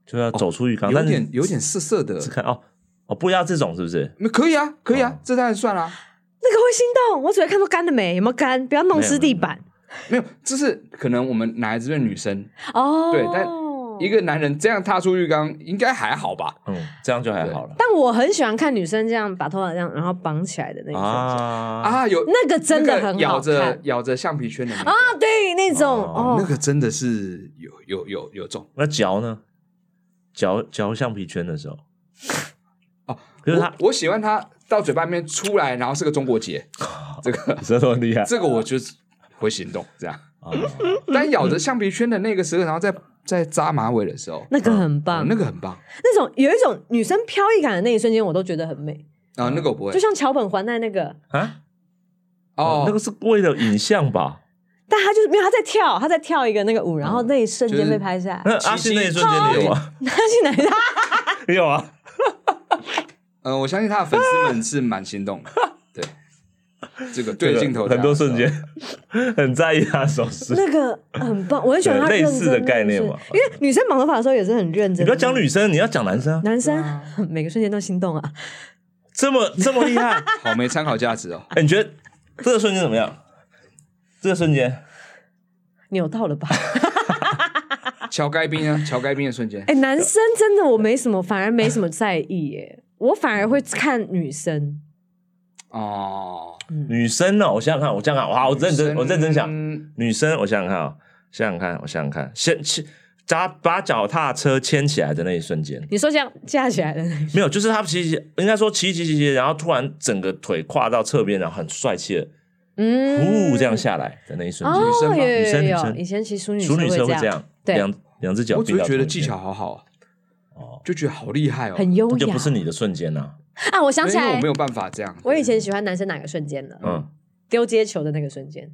就要走出浴缸，有点有点涩涩的。看哦哦，不要这种是不是？可以啊，可以啊，这当然算了。那个会心动，我只会看到干了没，有没有干，不要弄湿地板。没有，这是可能我们男孩子对女生哦，对，但一个男人这样踏出浴缸应该还好吧？嗯，这样就还好了。但我很喜欢看女生这样把头发这样，然后绑起来的那种啊啊，有那个真的很好看，咬着咬着橡皮圈的啊，对，那种哦，那个真的是有有有有种。那嚼呢？嚼嚼橡皮圈的时候，哦，可是他，我喜欢他。到嘴巴里面出来，然后是个中国结，(laughs) 这个这么厉害，这个我就是会行动这样。但咬着橡皮圈的那个时候，然后再在扎马尾的时候，那个很棒，那个很棒。那种有一种女生飘逸感的那一瞬间，我都觉得很美啊。那个我不会，就像桥本环奈那个啊，哦，那个是为了影像吧？但他就是没有他在跳，他在跳一个那个舞，然后那一瞬间被拍下来。那阿信那一瞬间你有吗？(laughs) 阿信哪一？(laughs) 没有啊。呃，我相信他的粉丝们是蛮心动的，(laughs) 对，这个对镜头很多瞬间很在意他手势，那个很棒，我很喜欢他类似的概念嘛。因为女生绑头发的时候也是很认真。你不要讲女生，你要讲男生。男生 (laughs) 每个瞬间都心动啊，这么这么厉害，(laughs) 好没参考价值哦。哎，你觉得这个瞬间怎么样？这个瞬间扭到了吧？乔该冰啊，乔该冰的瞬间。哎，男生真的我没什么，反而没什么在意耶。我反而会看女生。哦，女生呢？我想想看，我这样看，哇，我认真，我认真想，女生，我想想看啊，想想看，我想想看，先牵，扎把脚踏车牵起来的那一瞬间，你说这样架起来的那一瞬间，没有，就是他骑骑，应该说骑骑骑骑，然后突然整个腿跨到侧边，然后很帅气的，嗯，呼这样下来的那一瞬间，女生，女生，女生，以前骑淑女淑女车会这样，两两只脚，我只会觉得技巧好好。哦，就觉得好厉害哦，很优雅，就不是你的瞬间呐。啊，我想起来，我没有办法这样。我以前喜欢男生哪个瞬间呢？嗯，丢接球的那个瞬间。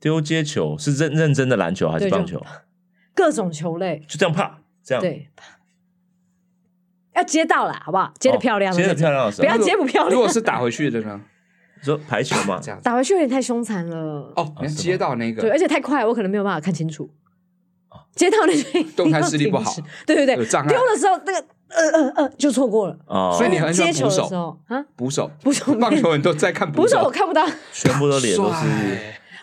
丢接球是认认真的篮球还是棒球？各种球类，就这样啪，这样对，要接到了，好不好？接的漂亮，接的漂亮，不要接不漂亮。如果是打回去的呢？(laughs) 说排球嘛，这样打回去有点太凶残了。哦，你接到那个，对，而且太快，我可能没有办法看清楚。接到那个动态视力不好，对对对，丢的时候那个。呃呃呃，就错过了。哦，所以你很喜欢捕手。啊？捕手，捕手，棒球人都在看捕手，捕手我看不到，全部都脸都是。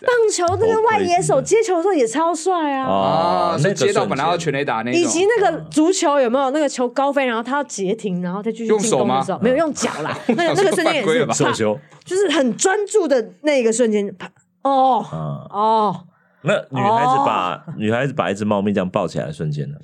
棒球那个外野手接球的时候也超帅啊！啊，那接到本来要全垒打那，以及那个足球有没有？那个球高飞，然后他要截停，然后再继续进攻的时候，没有用脚啦，(laughs) 那个那个瞬间也是手球，就是很专注的那个瞬间。哦哦，那女孩子把女孩子把一只猫咪这样抱起来的瞬间呢？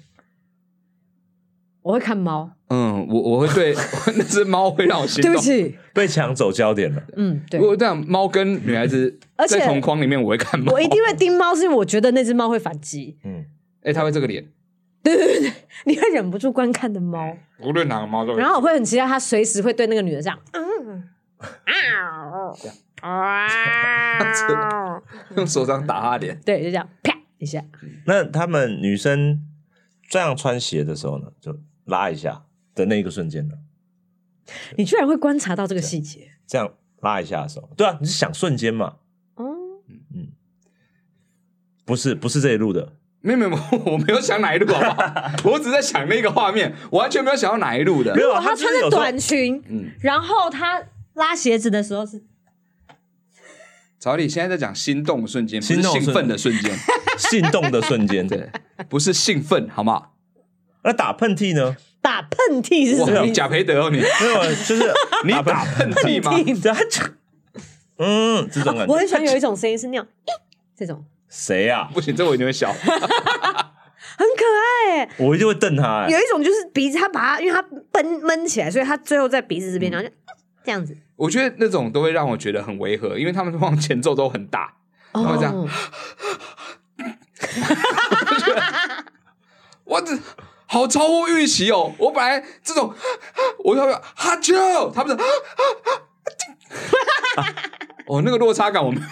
我会看猫，嗯，我我会对 (laughs) 那只猫会让我心动。对不起，被抢走焦点了。嗯，对。如果这样，猫跟女孩子在同框里面，我会看猫。我一定会盯猫，是因为我觉得那只猫会反击。嗯，哎，它会这个脸。对 (laughs) 对对，你会忍不住观看的猫。无论哪个猫都。然后我会很期待它随时会对那个女的这样。嗯啊，(laughs) 用手掌打他脸。(laughs) 对，就这样啪一下。那他们女生这样穿鞋的时候呢，就。拉一下的那一个瞬间呢？你居然会观察到这个细节？这样拉一下的时候，对啊，你是想瞬间嘛？嗯嗯，不是不是这一路的，没有没有，我没有想哪一路好不好？(laughs) 我只是在想那个画面，我完全没有想到哪一路的。没有，他穿着短裙，嗯，然后他拉鞋子的时候是。曹丽现在在讲心动的瞬间，不是兴奋的瞬间，(laughs) 心动的瞬间，对，不是兴奋，好吗？那打喷嚏呢？打喷嚏是什么？你贾培德哦，你没有，就是你打喷嚏吗？嗯，这种感觉。我很喜欢有一种声音是那样，这种。谁呀？不行，这我一定会笑。(laughs) 很可爱，我一定会瞪他。有一种就是鼻子，他把他，因为他闷闷起来，所以他最后在鼻子这边，然后就这样子。我觉得那种都会让我觉得很违和，因为他们往前奏都很大，然后这样。(laughs) 我这。好超乎预期哦！我本来这种，我要哈啾，他们的，哦，那个落差感我没有。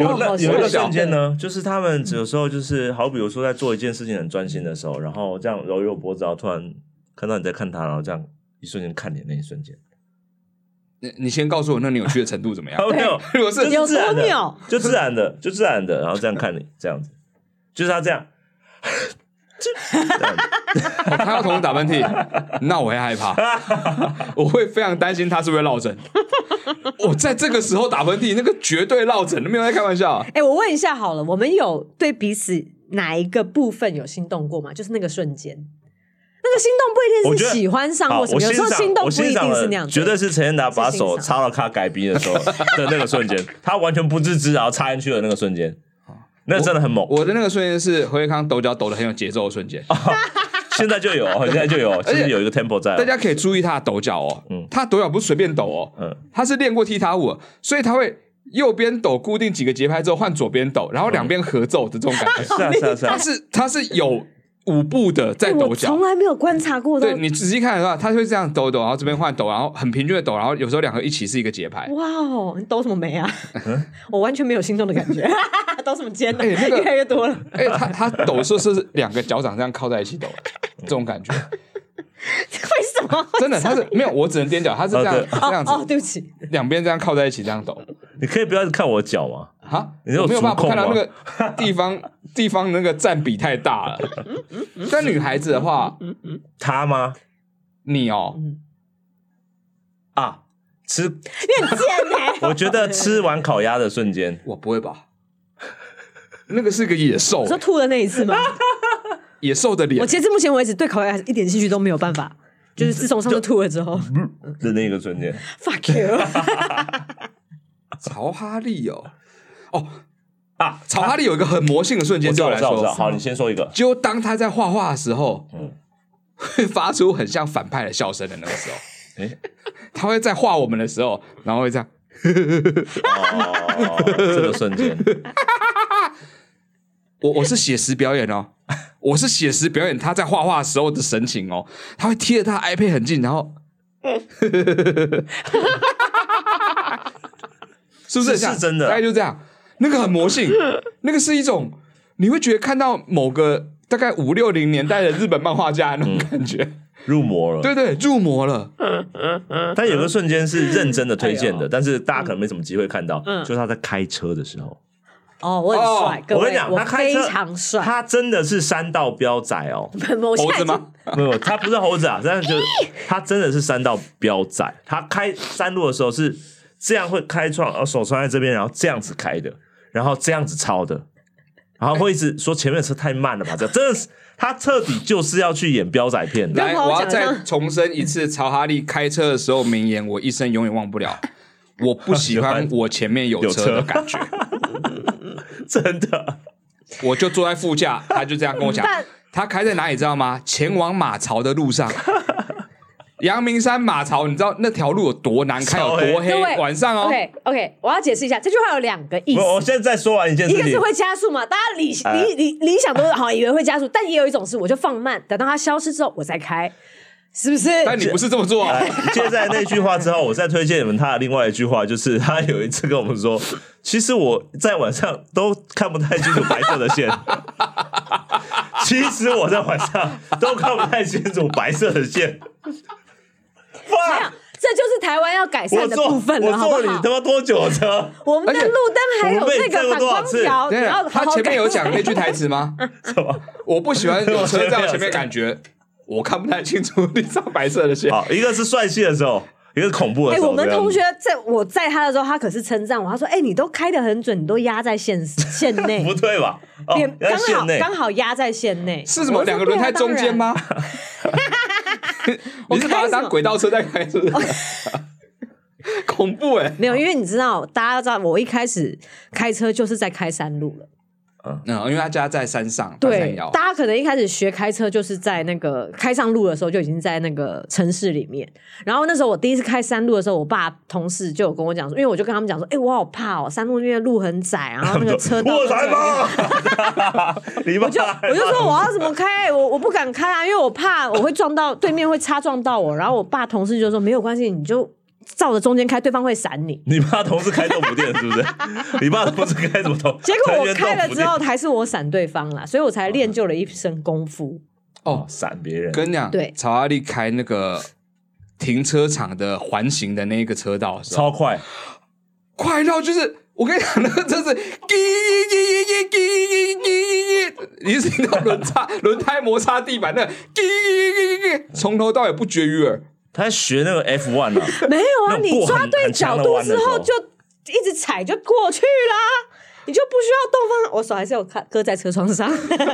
(laughs) 有那有一个瞬间呢，就是他们有时候就是，好比如说在做一件事情很专心的时候，然后这样揉揉脖子，然后突然看到你在看他，然后这样一瞬间看你那一瞬间，你你先告诉我那扭曲的程度怎么样？(laughs) 没有，(laughs) 我是有多秒，就自然的，就自然的，然后这样看你这样子，就是他这样。(laughs) 哦、他要同时打喷嚏，那我会害怕，我会非常担心他是不是落枕。我在这个时候打喷嚏，那个绝对落枕，没有在开玩笑。哎、欸，我问一下好了，我们有对彼此哪一个部分有心动过吗？就是那个瞬间，那个心动不一定是喜欢上或什么，有时候心动不一定是那样，绝对是陈建达把手插到他改逼的时候的那个瞬间，(laughs) 他完全不自知，然后插进去的那个瞬间。那真的很猛！我，我的那个瞬间是何伟康抖脚抖得很有节奏的瞬间。(laughs) 哦，现在就有，现在就有，(laughs) 其实有一个 tempo 在。大家可以注意他的抖脚哦，嗯，他抖脚不是随便抖哦，嗯，他是练过踢踏舞，所以他会右边抖固定几个节拍之后换左边抖，然后两边合奏的这种感觉。是啊是啊是啊，他是他是有。舞步的在抖脚，从来没有观察过。对，你仔细看的话，他会这样抖抖，然后这边换抖，然后很平均的抖，然后有时候两个一起是一个节拍。哇哦，你抖什么眉啊？(laughs) 我完全没有心动的感觉，(laughs) 抖什么肩呢？哎，那个 (laughs) 越来越多了。哎，他他抖的时候是两个脚掌这样靠在一起抖，这种感觉。为什么？真的，他是没有，我只能踮脚，他是这样这样子。哦，对不起，两边这样靠在一起这样抖。你可以不要看我脚吗？哈，你有没有办法看到那个地方 (laughs) 地方那个占比太大了？但女孩子的话，她吗？你哦，啊，吃你很贱哎！(laughs) 我觉得吃完烤鸭的瞬间，我不会吧？那个是个野兽，你说吐的那一次吗？(laughs) 野兽的脸。我截至目前为止对烤鸭一点兴趣都没有办法，就是自从上次吐了之后。的那个瞬间。Fuck you！(laughs) 曹哈利哦，哦啊，曹哈利有一个很魔性的瞬间，对我来说，好，你先说一个。就当他在画画的时候，嗯，会发出很像反派的笑声的那个时候，哎，他会在画我们的时候，然后会这样，哦，这个瞬间，(laughs) 我我是写实表演哦，我是写实表演，他在画画的时候的神情哦，他会贴着他 iPad 很近，然后。(laughs) 是不是是真的？大概就这样，那个很魔性，那个是一种你会觉得看到某个大概五六零年代的日本漫画家那种感觉，入魔了。对对，入魔了。(laughs) 但有个瞬间是认真的推荐的，但是大家可能没什么机会看到，就是他在开车的时候。哦，我很帅，我跟你讲，他非常帅，他真的是山道飙仔哦。(laughs) 猴子吗？没有，他不是猴子啊，但是就是他真的是山道飙仔，他开山路的时候是。这样会开创，然后手穿在这边，然后这样子开的，然后这样子超的，然后会一直说前面的车太慢了吧？这真的是他彻底就是要去演飙仔片。来，我要再重申一次曹哈利开车的时候名言，我一生永远忘不了。我不喜欢 (laughs) 我前面有车的感觉，(laughs) 真的。我就坐在副驾，他就这样跟我讲，他开在哪里知道吗？前往马槽的路上。(laughs) 阳明山马槽，你知道那条路有多难开，有多黑？晚上哦。OK OK，我要解释一下，这句话有两个意思。我现在再说完一件事，一个是会加速嘛，大家理理理理想都是好，以为会加速，但也有一种是我就放慢，等到它消失之后我再开。是不是？但你不是这么做啊！接在那句话之后，我再推荐你们他的另外一句话，就是他有一次跟我们说：“ (laughs) 其实我在晚上都看不太清楚白色的线。(laughs) ”其实我在晚上都看不太清楚白色的线。哇，这就是台湾要改善的部分了，好不好？我坐你他妈多久的车？我们的路灯还有这个反光条，然后，他前面有讲那句台词吗？(laughs) 什么？我不喜欢有车在我前面感觉。我看不太清楚地上白色的线。好，一个是帅气的时候，一个是恐怖的时候。哎、欸，我们同学在我载他的时候，他可是称赞我，他说：“哎、欸，你都开得很准，你都压在线 (laughs) 线内。”不对吧？刚、哦、好刚好压在线内，是什么？两个轮胎中间吗？(laughs) 你是把它当轨道车在开是不是？(laughs) 恐怖哎、欸！没有，因为你知道，大家都知道，我一开始开车就是在开山路了。嗯，因为他家在山上，对，大家可能一开始学开车就是在那个开上路的时候就已经在那个城市里面。然后那时候我第一次开山路的时候，我爸同事就有跟我讲说，因为我就跟他们讲说，哎、欸，我好怕哦，山路因为路很窄，然后 (laughs) 那个车道，我才怕，(laughs) 我就我就说我要怎么开，我我不敢开啊，因为我怕我会撞到对面会擦撞到我。然后我爸同事就说没有关系，你就。照着中间开，对方会闪你。你爸同事开豆腐店是不是？(laughs) 你爸同事开什么头？结果我开了之后，还是我闪对方啦，所以我才练就了一身功夫。哦，闪别人。跟你讲，对，曹阿力开那个停车场的环形的那个车道，超快，快到就是我跟你讲，那个真是滴滴滴滴滴滴滴滴，你是听到轮擦轮胎摩擦地板那滴滴滴滴滴，从头到尾不绝于耳。他在学那个 F one 呢？(laughs) 没有啊，你抓对角度之后就一直踩就过去啦，你就不需要动方向。我手还是有看搁在车窗上，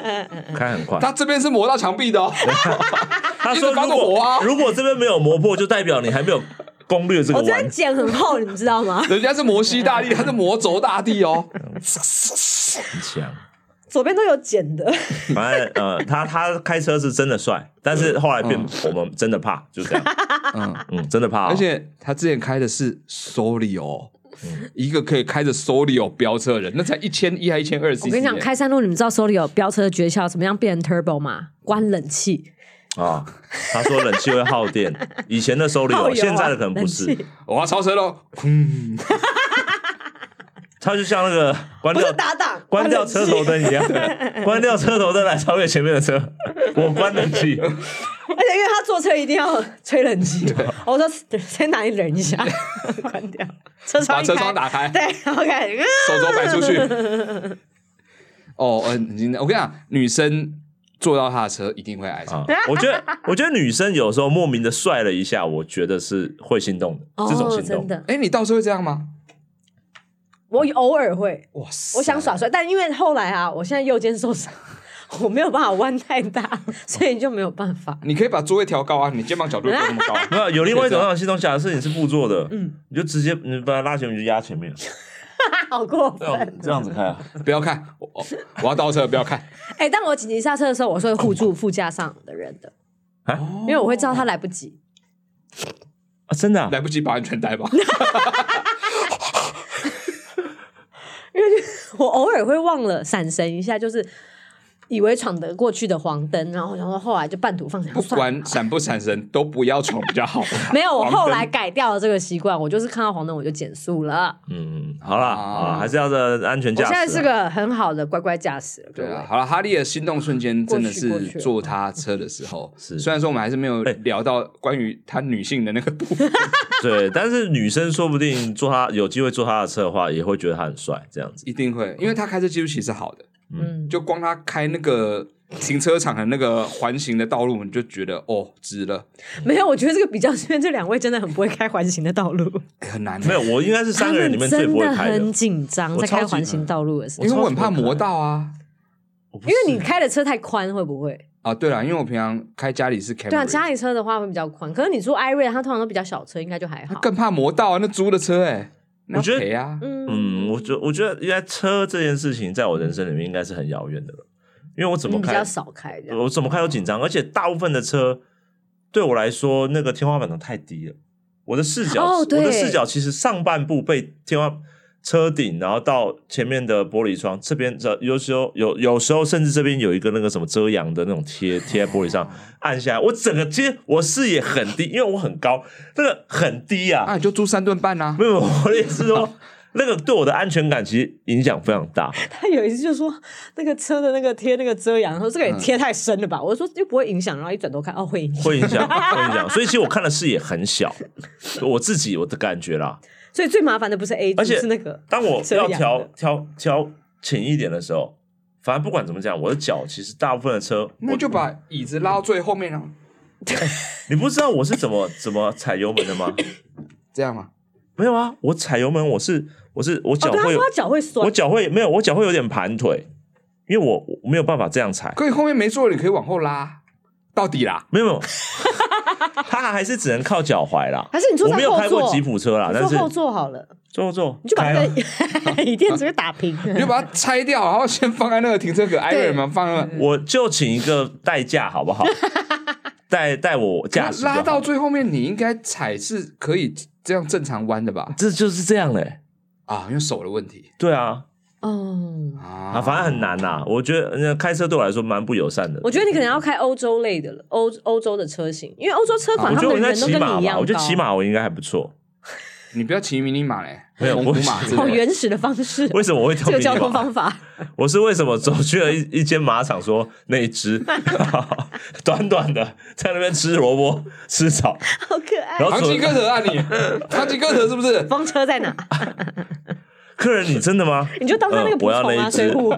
(laughs) 开很快。他这边是磨到墙壁的哦。(laughs) 他说如果如果这边没有磨破，就代表你还没有攻略这个弯。我这边剪很厚，你知道吗？人家是摩西大帝，他是魔轴大帝哦，很强。左边都有剪的，(laughs) 反正呃，他他开车是真的帅，但是后来变我们真的怕，就这样，(laughs) 嗯嗯，真的怕。而且他之前开的是 Solio，一个可以开着 Solio 飙车的人，那才一千一还一千二？我跟你讲，开山路你们知道 Solio 飙车的诀窍怎么样变成 Turbo 吗？关冷气啊！他说冷气会耗电，以前的 Solio，(laughs) 现在的可能不是。我要超车喽！他就像那个关掉打档关掉车头灯一样，关掉车头灯来超越前面的车。(laughs) 我关冷气，而且因为他坐车一定要吹冷气，我说先拿你忍一下，(laughs) 关掉车窗，把车窗打开，对，OK，手肘摆出去。(laughs) 哦，嗯，我跟你讲，女生坐到他的车一定会爱上。我觉得，我觉得女生有时候莫名的帅了一下，我觉得是会心动的，这种心动。哎，你到时候会这样吗？我偶尔会，哇塞！我想耍帅，但因为后来啊，我现在右肩受伤，我没有办法弯太大，所以就没有办法。你可以把座位调高啊，你肩膀角度不那么高。没有，有另外一种 (laughs) 系统，假设你是副座的，嗯，你就直接你把它拉前面，你就压前面。(laughs) 好过分，这样子看啊！(laughs) 不要看，我我要倒车，不要看。哎，当我紧急刹车的时候，我是会护住副驾上的人的，因为我会知道他来不及。啊，真的来不及把安全带吧？(laughs) 我偶尔会忘了闪神一下，就是。以为闯得过去的黄灯，然后然后后来就半途放下。不管闪不闪神，都不要闯比较好。(laughs) 没有，我后来改掉了这个习惯，我就是看到黄灯我就减速了。嗯，好了啊，还是要的安全驾驶。我现在是个很好的乖乖驾驶。对啊，好了，哈利的心动瞬间真的是坐他车的时候。是，虽然说我们还是没有聊到关于他女性的那个部分。(laughs) 对，但是女生说不定坐他有机会坐他的车的话，也会觉得他很帅，这样子。一定会，因为他开车技术其实好的。嗯，就光他开那个停车场的那个环形的道路，你就觉得哦，值了。(laughs) 没有，我觉得这个比较是因为这两位真的很不会开环形的道路，欸、(laughs) 很难。没有，我应该是三个人里面最不会开的。真的很紧张在开环形道路的时候，因为我很怕磨到啊。因为你开的车太宽，会不会？啊，对了，因为我平常开家里是 Camry，对啊，家里车的话会比较宽。可是你租 iRent，它通常都比较小车，应该就还好。更怕磨到啊，那租的车哎、欸，我觉得啊，嗯，我觉我觉得应该车这件事情在我人生里面应该是很遥远的了。因为我怎么开比较少开，我怎么开都紧张，而且大部分的车对我来说那个天花板都太低了，我的视角，我的视角其实上半部被天花车顶，然后到前面的玻璃窗这边，这有时候有有时候甚至这边有一个那个什么遮阳的那种贴贴在玻璃上，按下来，我整个其实我视野很低，因为我很高，那个很低啊，那你就租三顿半啊，没有，我的意思是说。(laughs) 那个对我的安全感其实影响非常大。他有一次就说，那个车的那个贴那个遮阳，说这个也贴太深了吧？嗯、我说又不会影响，然后一转头看，哦，会影响，会影响，会影响。所以其实我看的视野很小，我自己我的感觉啦。所以最麻烦的不是 A，而且是那个。当我 (laughs) 要调调调轻一点的时候，反正不管怎么讲，我的脚其实大部分的车，那就把椅子拉到最后面了。你不知道我是怎么怎么踩油门的吗？(coughs) 这样吗？没有啊，我踩油门我是。我是我脚会，脚会酸，我脚会没有，我脚会有点盘腿，因为我我没有办法这样踩。可以后面没坐，你可以往后拉到底啦。没有没有，(laughs) 他还是只能靠脚踝啦。还是你坐？我没有开过吉普车啦，但是坐后座好了，坐后座，你就把那个 (laughs) 椅垫直接打平，(laughs) 你就把它拆掉，然后先放在那个停车格。艾瑞嘛，放那，我就请一个代驾好不好？带带我驾驶，拉到最后面，你应该踩是可以这样正常弯的吧？这就是这样嘞。啊，因为手的问题。对啊，哦，啊，反正很难呐。我觉得那开车对我来说蛮不友善的。我觉得你可能要开欧洲类的了，欧欧洲的车型，因为欧洲车款他们的人都跟你一样。我觉得骑马我应该还不错。你不要骑迷你马嘞，没有我马，好 (laughs) 原始的方式。为什么我会这个交通方法？我是为什么走去了一一间马场，说那一只 (laughs) 短短的在那边吃萝卜吃草，好可爱。唐吉诃德啊你，(laughs) 唐吉诃德是不是？风车在哪？客人，你真的吗？你就当他那个仆从啊，水壶。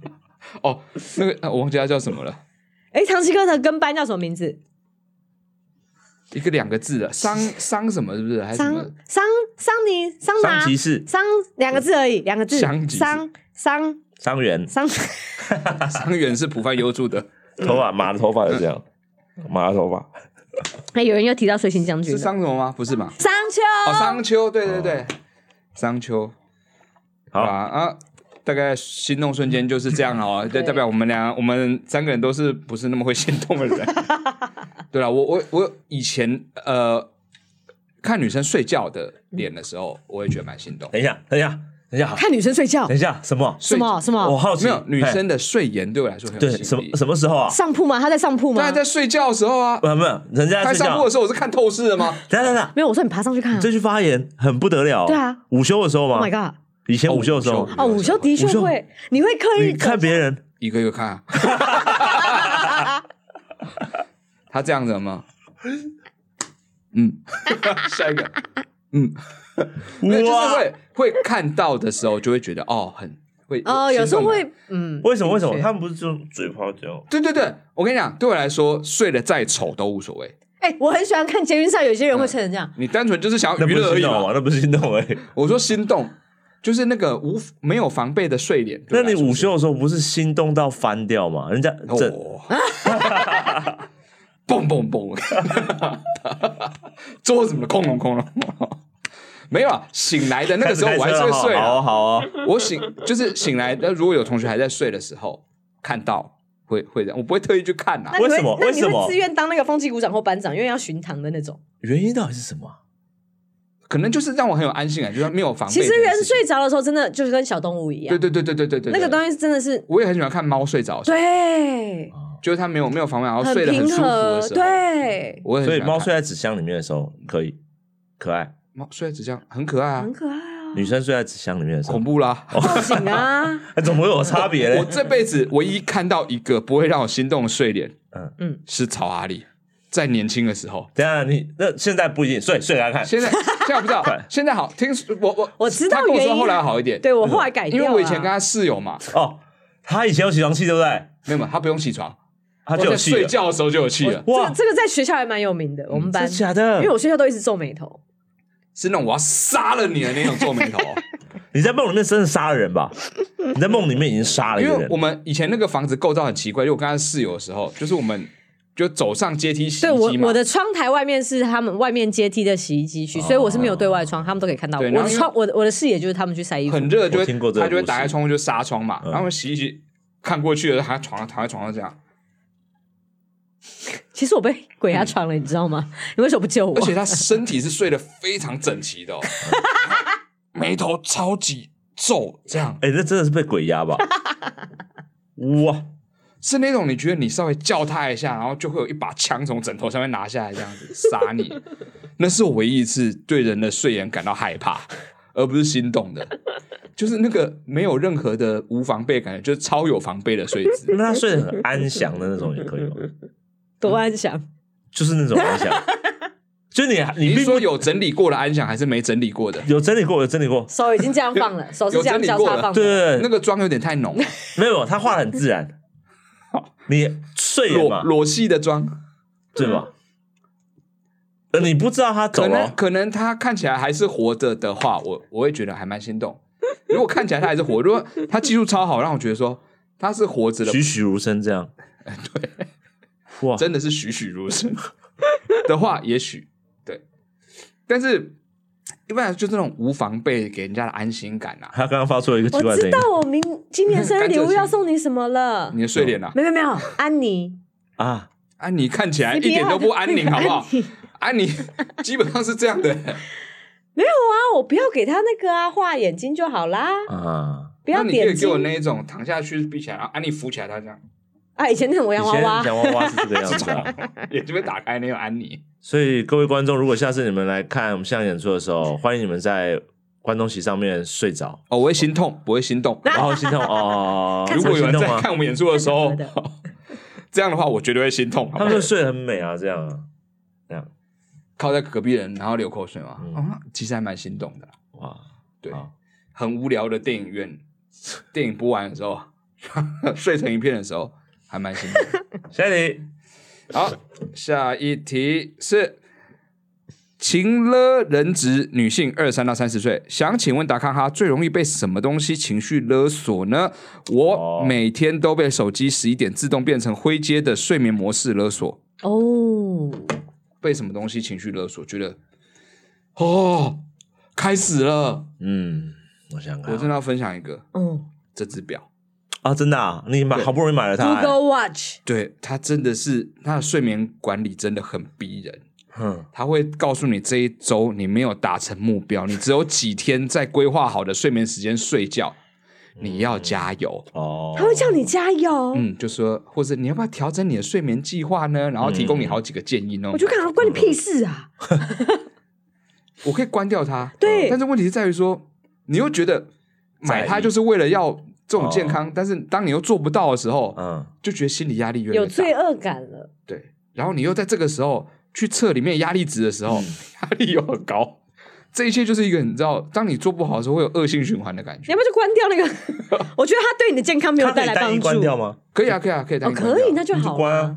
(laughs) 哦，那个我忘记他叫什么了。哎，唐吉诃德跟班叫什么名字？一个两个字的桑桑什么是不是？还是桑桑桑尼桑拿吉士桑两个字而已，两个字桑桑桑桑园桑桑园是浦饭优助的头发，马的头发是这样，马的头发。哎，有人又提到水星将军是桑什么吗？不是吗？桑丘哦，桑丘，对对对，桑丘。好啊。大概心动瞬间就是这样哦，(laughs) 就代表我们俩，我们三个人都是不是那么会心动的人。(laughs) 对了，我我我以前呃看女生睡觉的脸的时候，我也觉得蛮心动。等一下，等一下，等一下，看女生睡觉，等一下，什么什么什么？我好奇，没有女生的睡颜对我来说很有吸引力。对，什么什么时候啊？上铺吗？她在上铺吗？她在睡觉的时候啊？没有没有，人家在上铺的时候，我是看透视的吗？等下等下，没有，我说你爬上去看。这句发言很不得了。对啊，午休的时候吗？Oh my god！以前午休的时候哦，午休的确会，你会刻意看别人一个一个看啊。(laughs) 他这样子吗？嗯，(laughs) 下一个，嗯，就是会会看到的时候就会觉得哦，很会哦，有时候会嗯，为什么为什么他们不是就嘴炮这样？对对对，我跟你讲，对我来说睡得再丑都无所谓。哎，我很喜欢看捷运上有些人会吹成这样。你单纯就是想要娱乐而已嘛？那不是心动哎，我说心动。就是那个无没有防备的睡脸，那你午休的时候不是心动到翻掉吗？人家这，(laughs) 嘣嘣嘣，(laughs) 桌子怎么空隆空隆？没有啊，醒来的那个时候我还是会睡，(laughs) 好好啊。我醒就是醒来，那如果有同学还在睡的时候看到，会会这样，我不会特意去看啊。为什么？为什么？自愿当那个风纪股长或班长，因为要巡堂的那种。原因到底是什么？可能就是让我很有安心感，就是没有防备。其实人睡着的时候，真的就是跟小动物一样。对对对对对对对，那个东西真的是。我也很喜欢看猫睡着。对，就是它没有没有防备，然后睡得很舒服的时候。对，我所以猫睡在纸箱里面的时候可以可爱。猫睡在纸箱很可爱啊，很可爱啊。女生睡在纸箱里面的时候恐怖啦，报警啊！(laughs) 怎么会有差别呢？(laughs) 我这辈子唯一看到一个不会让我心动的睡脸，嗯嗯，是曹阿丽。在年轻的时候，等下你那现在不一定睡睡给他看。现在现在不知道，现在好听我我我知道原因。后来好一点，对我后来改掉，因为我以前跟他室友嘛。哦，他以前有起床气，对不对？没有，他不用起床，他就有气。睡觉的时候就有气了。哇，这个在学校还蛮有名的，我们班假的，因为我学校都一直皱眉头，是那种我要杀了你的那种皱眉头。(laughs) 你在梦里面真的杀了人吧？你在梦里面已经杀了一个人。因为我们以前那个房子构造很奇怪，因为我跟他室友的时候，就是我们就走上阶梯洗衣机。对，我我的窗台外面是他们外面阶梯的洗衣机区，所以我是没有对外窗，他们都可以看到我。我的窗，我的我的视野就是他们去晒衣服。很热就会，他就会打开窗户就纱窗嘛，然后洗衣机看过去了，他床躺在床上这样。其实我被鬼压床了，你知道吗？(laughs) 你为什么不救我？而且他身体是睡得非常整齐的哦。(laughs) 眉头超级皱，这样，哎、欸，那真的是被鬼压吧？(laughs) 哇，是那种你觉得你稍微叫他一下，然后就会有一把枪从枕头上面拿下来，这样子杀你。(laughs) 那是我唯一一次对人的睡眼感到害怕，而不是心动的，就是那个没有任何的无防备感觉，就是超有防备的睡姿。(laughs) 那他睡得很安详的那种也可以吗？多安详，就是那种安详。(laughs) 就你，你是说有整理过的安详，还是没整理过的？有整理过，有整理过。手已经这样放了，手是这样交叉放的。对对对，那个妆有点太浓。没有，他画的很自然。你睡裸裸戏的妆，对吧？呃，你不知道他走了，可能可能他看起来还是活着的话，我我会觉得还蛮心动。如果看起来他还是活，如果他技术超好，让我觉得说他是活着的，栩栩如生这样。(laughs) 对，哇，真的是栩栩如生。的话，也许。对。但是，一般来说就是那种无防备给人家的安心感啊。他刚刚发出了一个奇怪的声音。我知道我明 (laughs) 今年生日礼物要送你什么了？(laughs) 你的睡脸啊？没有没有，安妮啊，安妮看起来一点都不安宁，(laughs) 好不好？安妮基本上是这样的。没有啊，我不要给他那个啊，画眼睛就好啦。啊，不要点。你可以给我那一种躺下去闭起来，然后安妮扶起来，他这样。啊，以前那种洋娃娃，洋娃娃是这个样子啊，眼睛被打开那种安妮。所以各位观众，如果下次你们来看我们现场演出的时候，欢迎你们在观众席上面睡着。哦，我会心痛，不会心动，然 (laughs) 后心痛哦。(laughs) 如果有人在看我们演出的时候，(laughs) 这样的话，我绝对会心痛。他们睡得很美啊，这样啊，这样。靠在隔壁人，然后流口水嘛，其实还蛮心动的。哇，对，很无聊的电影院，电影播完的时候，睡成一片的时候。还蛮辛苦，下一题，好，下一题是情勒人质女性二三到三十岁，想请问达康哈最容易被什么东西情绪勒索呢？我每天都被手机十一点自动变成灰阶的睡眠模式勒索哦，被什么东西情绪勒索？觉得哦，开始了，嗯，我想看，我真的要分享一个，嗯，这只表。啊，真的啊！你买好不容易买了它，Google Watch，对，它真的是它的睡眠管理真的很逼人。嗯，它会告诉你这一周你没有达成目标，你只有几天在规划好的睡眠时间睡觉，你要加油哦。他会叫你加油，嗯，就说或者你要不要调整你的睡眠计划呢？然后提供你好几个建议呢。我就看，关你屁事啊！(laughs) 我可以关掉它，对，但是问题是在于说，你又觉得买它就是为了要。这种健康，哦、但是当你又做不到的时候，嗯，就觉得心理压力越来越大，有罪恶感了。对，然后你又在这个时候去测里面压力值的时候，嗯、压力又很高。这一切就是一个你知道，当你做不好的时候，会有恶性循环的感觉。你要不要就关掉那个？(laughs) 我觉得它对你的健康没有带来帮助。关掉吗？可以啊，可以啊，可以单一关掉。哦，可以，那就好关啊。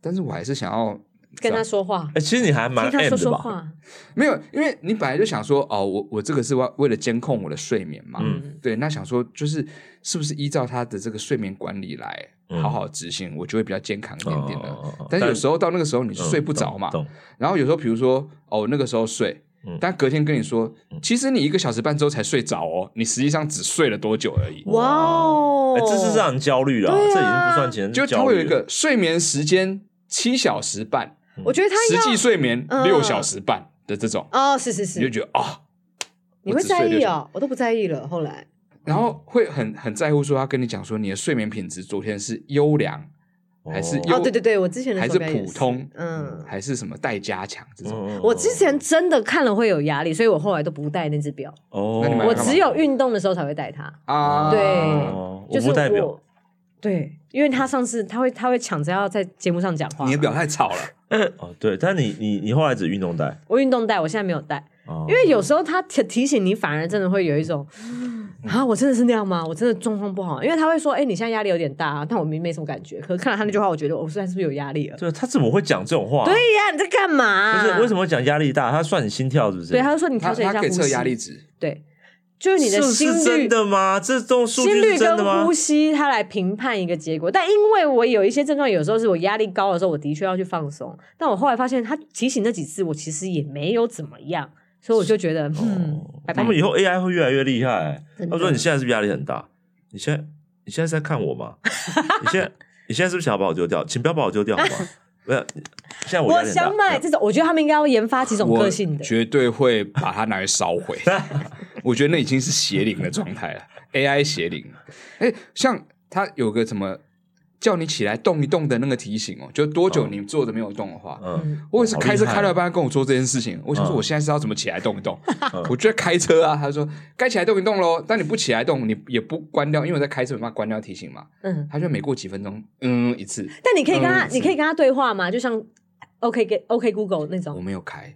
但是我还是想要。跟他说话，哎，其实你还蛮 M 的吧？没有，因为你本来就想说，哦，我我这个是为为了监控我的睡眠嘛，嗯，对，那想说就是是不是依照他的这个睡眠管理来好好执行，我就会比较健康一点点的。但是有时候到那个时候你睡不着嘛，然后有时候比如说哦那个时候睡，但隔天跟你说，其实你一个小时半之后才睡着哦，你实际上只睡了多久而已。哇哦，这是让人焦虑了，这已经不算钱，就它会有一个睡眠时间七小时半。我觉得他实际睡眠六小时半的这种哦，是是是，你就觉得啊，你会在意哦，我都不在意了。后来，然后会很很在乎，说他跟你讲说，你的睡眠品质昨天是优良还是优？对对对，我之前还是普通，嗯，还是什么待加强这种。我之前真的看了会有压力，所以我后来都不戴那只表。哦，我只有运动的时候才会戴它啊。对，就是我，对，因为他上次他会他会抢着要在节目上讲话，你的表太吵了。(laughs) 哦，对，但你你你后来只运动带，我运动带，我现在没有带，哦、因为有时候他提提醒你，反而真的会有一种啊，我真的是那样吗？我真的状况不好，因为他会说，哎、欸，你现在压力有点大，啊，但我没没什么感觉。可是看了他那句话，我觉得我现在是不是有压力了？对，他怎么会讲这种话？对呀，你在干嘛？不是为什么会讲压力大？他算你心跳是不是？对，他就说你调整一下呼吸。他可以测压力值。对，就是你的心率是是真的吗？这种数据是真的吗？心率跟呼吸，它来评判一个结果。但因为我有一些症状，有时候是我压力高的时候，我的确要去放松。但我后来发现，他提醒那几次，我其实也没有怎么样。所以我就觉得，嗯，拜拜。他们以后 AI 会越来越厉害。他说：“你现在是不是压力很大？你现在你现在是在看我吗？你现在你现在是不是想要把我丢掉？请不要把我丢掉好吗？没有。现在我，我想买这种，我觉得他们应该要研发几种个性的，绝对会把它拿来烧毁。(laughs) 我觉得那已经是邪灵的状态了，AI 邪灵。哎，像他有个什么？”叫你起来动一动的那个提醒哦，就多久你坐着没有动的话，嗯，我也是开车开到一半跟我说这件事情，我想说我现在是要怎么起来动一动？我觉得开车啊，他说该起来动一动喽，但你不起来动，你也不关掉，因为我在开车，没办法关掉提醒嘛。嗯，他就每过几分钟，嗯，一次。但你可以跟他，你可以跟他对话嘛？就像 OK 给 OK Google 那种。我没有开。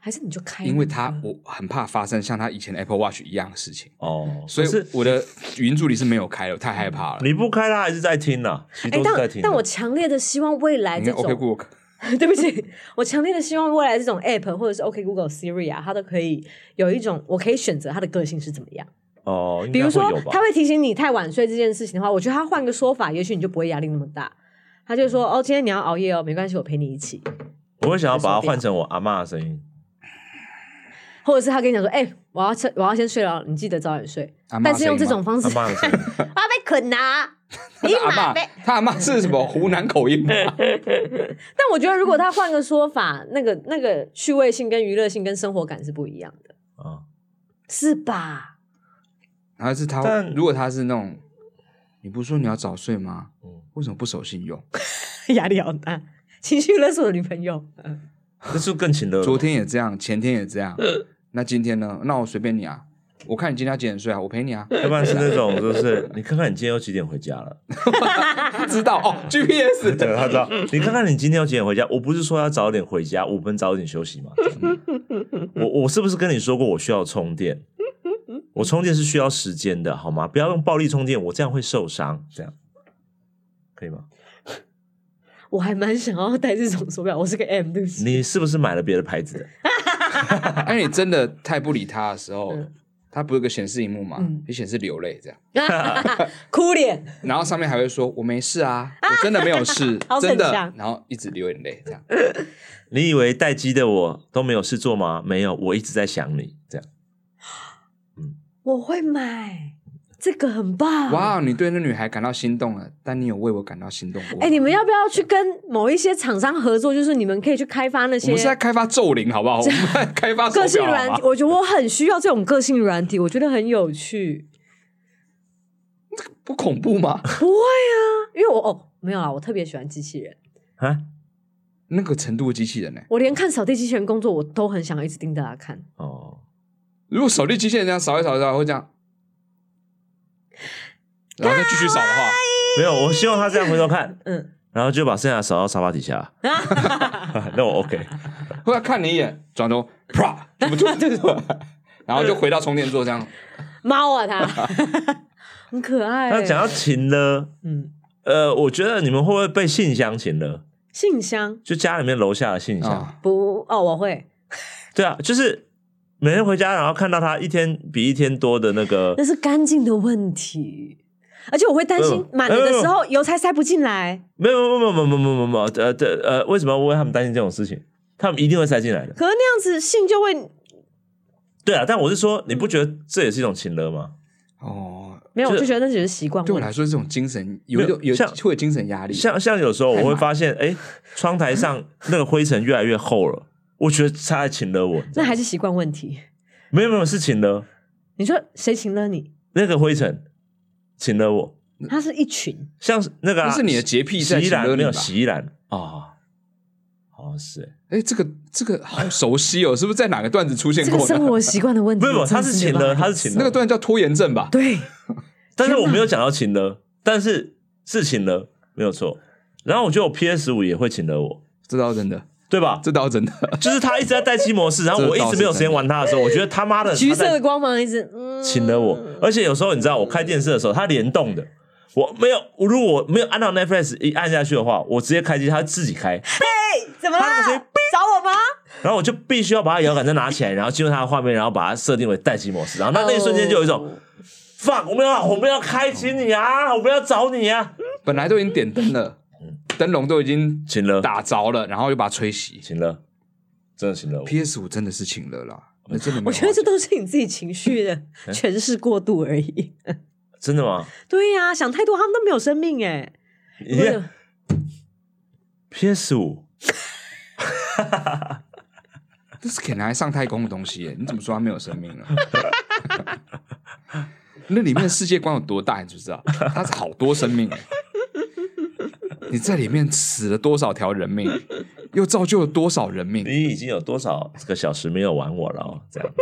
还是你就开，因为他我很怕发生像他以前的 Apple Watch 一样的事情哦，所以我的语音助理是没有开的，太害怕了。你不开，他还是在听呢。哎，但但我强烈的希望未来这种 OK Google，(laughs) 对不起，我强烈的希望未来这种 App 或者是 OK Google Siri 啊，它都可以有一种我可以选择它的个性是怎么样哦。比如说，他会提醒你太晚睡这件事情的话，我觉得他换个说法，也许你就不会压力那么大。他就说哦，今天你要熬夜哦，没关系，我陪你一起。我会想要把它换成我阿嬷的声音。或者是他跟你讲说，哎、欸，我要我要先睡了，你记得早点睡。但是用这种方式，(laughs) 我要被捆啊！(laughs) 你妈被他阿妈是什么湖南口音吗？(laughs) 但我觉得，如果他换个说法，那个那个趣味性、跟娱乐性、跟生活感是不一样的啊，是吧？还是他？但如果他是那种，你不是说你要早睡吗？为什么不守信用？压力好大，情绪勒索的女朋友。这是更勤的。昨天也这样，前天也这样。那今天呢？那我随便你啊，我看你今天要几点睡啊？我陪你啊。要不然是那种，就是你看看你今天要几点回家了？(laughs) 知道哦，GPS (laughs) 对，他知道。你看看你今天要几点回家？我不是说要早点回家，五分早点休息吗？我我是不是跟你说过我需要充电？我充电是需要时间的，好吗？不要用暴力充电，我这样会受伤。这样可以吗？我还蛮想要戴这种手表，我是个 M，对不起。你是不是买了别的牌子的？(laughs) (laughs) 哎，你真的太不理他的时候，嗯、他不是个显示荧幕嘛？你显、嗯、示流泪这样，(laughs) 哭脸，然后上面还会说：“我没事啊，(laughs) 我真的没有事，真的。”然后一直流眼泪这样。你以为待机的我都没有事做吗？没有，我一直在想你这样。嗯，我会买。这个很棒！哇，你对那女孩感到心动了，但你有为我感到心动过？哎，你们要不要去跟某一些厂商合作？就是你们可以去开发那些。我们是在开发咒灵，好不好？(laughs) 我们在开发个性软体。我觉得我很需要这种个性软体，我觉得很有趣。不恐怖吗？不会啊，因为我哦没有啊，我特别喜欢机器人啊，那个程度的机器人呢？我连看扫地机器人工作，我都很想一直盯着他看。哦，如果扫地机器人这样扫一扫一扫，会这样。然后再继续扫的话，没有，我希望他这样回头看，嗯，然后就把剩下扫到沙发底下，(laughs) 那我 OK。后来看你一眼，转头啪，怎么突然就 (laughs) 然后就回到充电座这样。猫啊，他 (laughs) 很可爱。那讲到情呢，嗯，呃，我觉得你们会不会被信箱情呢？信箱就家里面楼下的信箱？不，哦，我会。对啊，就是。每天回家，然后看到他一天比一天多的那个，那是干净的问题，而且我会担心满了的时候邮差塞不进来。没有没有没有没有没有没有呃呃呃，为什么要为他们担心这种事情？他们一定会塞进来的。可是那样子信就会，对啊，但我是说，你不觉得这也是一种情勒吗？哦，没有，我就觉得那只是习惯。对我来说，这种精神有有有像会有精神压力。像像有时候我会发现，哎，窗台上那个灰尘越来越厚了。我觉得他在情勒我，那还是习惯问题。没有没有是情勒。你说谁情勒你？那个灰尘情勒我。他是一群，像那个，是你的洁癖在情勒你吧？没有洗衣篮啊，好像是哎，这个这个好熟悉哦，是不是在哪个段子出现过？生活习惯的问题。(laughs) 没有，他是请了，他是情勒。那个段叫拖延症吧？对。(laughs) 但是我没有讲到请了，但是是情勒，没有错。然后我觉得我 PS 五也会请了我，知道真的。对吧？这倒真的，就是他一直在待机模式，然后我一直没有时间玩他的时候，我觉得他妈的橘色的光芒一直请了我，而且有时候你知道，我开电视的时候，它联动的，我没有，如果我没有按到 Netflix 一按下去的话，我直接开机，它自己开。嘿，怎么了？找我吗？然后我就必须要把它摇杆再拿起来，然后进入它的画面，然后把它设定为待机模式，然后那那一瞬间就有一种。Oh. fuck，我们要我们要开启你啊！我们要找你啊！本来都已经点灯了，灯笼都已经请了打着了，然后又把它吹熄，请了，真的请了。PS 五真的是请了啦，那真的。我觉得这都是你自己情绪的 (laughs) 诠释过度而已。真的吗？对呀、啊，想太多，他们都没有生命哎。PS 五，这是可能还上太空的东西耶，你怎么说它没有生命了？(laughs) 那里面的世界观有多大，你知不知道？它是好多生命，你在里面死了多少条人命，又造就了多少人命？你已经有多少个小时没有玩我了？哦，这样。(laughs)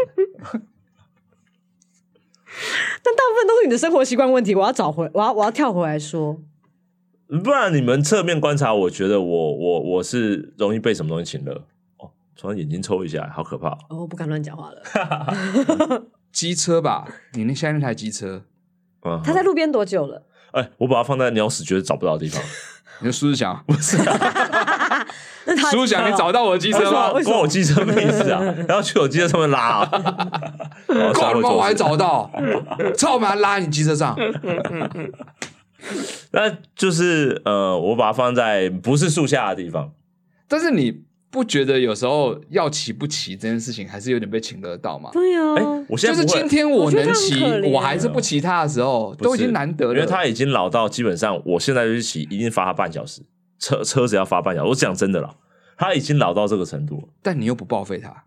但大部分都是你的生活习惯问题，我要找回，我要我要跳回来说，不然你们侧面观察，我觉得我我我是容易被什么东西请了哦，从眼睛抽一下，好可怕哦，我不敢乱讲话了。(laughs) 机车吧，你那现在那台机车，嗯，它在路边多久了？哎、欸，我把它放在鸟屎觉得找不到的地方。你说苏志祥不是？(laughs) 苏志祥，你找到我的机车吗？关我机车没意思啊！(laughs) 然后去我机车上面拉啊！够了吗我还找到？操！妈拉你机车上。(laughs) 那就是呃，我把它放在不是树下的地方。但是你。不觉得有时候要骑不骑这件事情还是有点被请得到吗？对啊，哎、我现在就是今天我能骑，我，我还是不骑他的时候，都已经难得了。因为他已经老到基本上，我现在就去骑，一定罚他半小时，车车子要罚半小时。我讲真的了，他已经老到这个程度。但你又不报废他，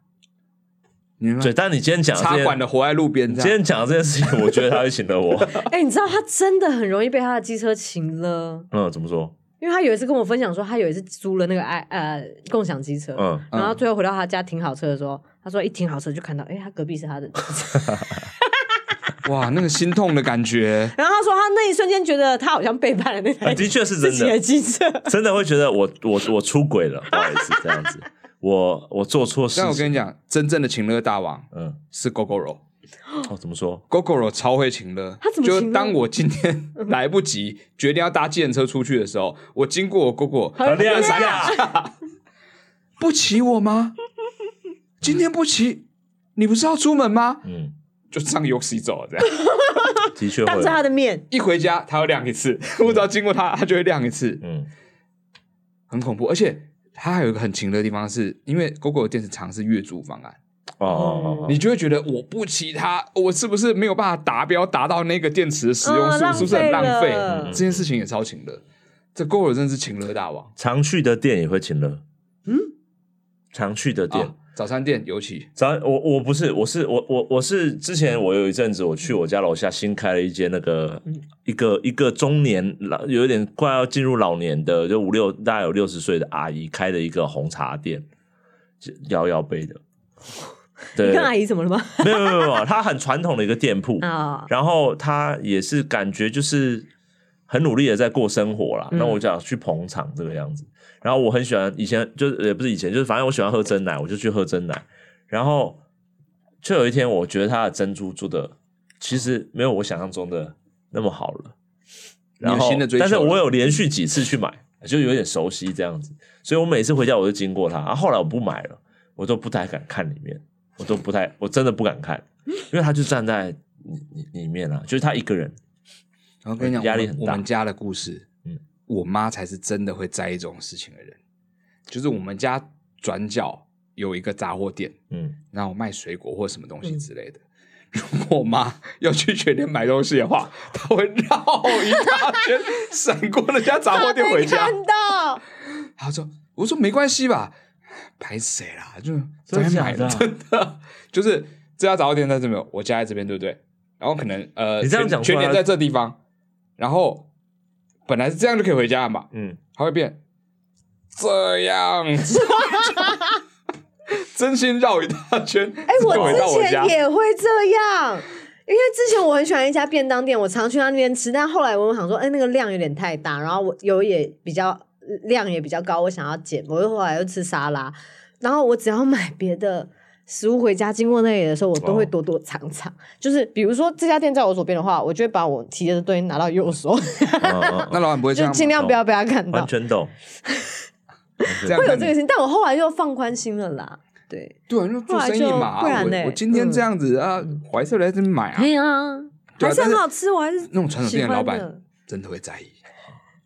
你对，但你今天讲插管的活在路边，今天讲的这件事情，我觉得他会请得我。(laughs) 哎、欸，你知道他真的很容易被他的机车请了。嗯，怎么说？因为他有一次跟我分享说，他有一次租了那个爱呃共享机车，嗯，然后最后回到他家停好车的时候，他说一停好车就看到，哎，他隔壁是他的，(laughs) 哇，那个心痛的感觉。(laughs) 然后他说他那一瞬间觉得他好像背叛了那台，的确是真的机车，(laughs) 真的会觉得我我我出轨了，不好意思这样子，我我做错事。但我跟你讲，真正的情乐大王，嗯，是 Gogoro。哦，怎么说？Gogoro 超会情勒，他怎么？就当我今天来不及决定要搭计程车出去的时候，我经过我 Gogoro，他亮下，(laughs) 不骑我吗？今天不骑，你不是要出门吗？嗯，就上 Yoxi 走这样，的确，当着他的面，一回家他要亮一次，我只要经过他，他就会亮一次，嗯，很恐怖。而且他还有一个很情勒的地方是，是因为 Gogoro 电池长是月租方案。哦哦哦，你就会觉得我不骑它，我是不是没有办法达标，达到那个电池的使用数，是不是很浪费？这件事情也超勤的，这 Gogoro 真的是情勒大王。常去的店也会勤了，嗯，常去的店，早餐店尤其早。我我不是，我是我我我是之前我有一阵子我去我家楼下新开了一间那个一个一个中年老有一点快要进入老年的就五六大概有六十岁的阿姨开的一个红茶店，摇摇杯的。(laughs) 对你看阿姨怎么了吗？没有没有没有，他很传统的一个店铺，oh. 然后他也是感觉就是很努力的在过生活啦。那、嗯、我就想去捧场这个样子，然后我很喜欢以前就是也不是以前，就是反正我喜欢喝真奶，我就去喝真奶。然后就有一天，我觉得他的珍珠做的其实没有我想象中的那么好了。然后，但是我有连续几次去买，就有点熟悉这样子，所以我每次回家我就经过他。然后后来我不买了，我都不太敢看里面。我都不太，我真的不敢看，因为他就站在里里面啊，就是他一个人。然后跟你讲，压力很大。我们家的故事，嗯，我妈才是真的会在意这种事情的人。就是我们家转角有一个杂货店，嗯，然后卖水果或什么东西之类的。嗯、(laughs) 如果我妈要去全店买东西的话，她会绕一大圈，(laughs) 闪过那家杂货店回家。看到，她说：“我说没关系吧。”拍谁啦？就在买的，(laughs) 真的就是这家早点在这边，我家在这边，对不对？然后可能呃，你这样讲，全年在这地方，然后本来是这样就可以回家嘛，嗯，它会变这样子，(laughs) 真心绕一大圈。哎、欸，我之前也会这样，因为之前我很喜欢一家便当店，我常去他那边吃，但后来我想说，哎、欸，那个量有点太大，然后我油也比较。量也比较高，我想要减，我又后来又吃沙拉，然后我只要买别的食物回家，经过那里的时候，我都会躲躲藏藏。哦、就是比如说这家店在我左边的话，我就会把我提的东西拿到右手。(laughs) 那老板不会这样，就尽量不要被他看到。完全懂。(laughs) 会有这个心，但我后来就放宽心了啦。对对，因为做生意嘛，不然呢？我今天这样子啊，怀色来这边买啊，对啊，还是很好吃，我还是那种传统店的老板真的会在意，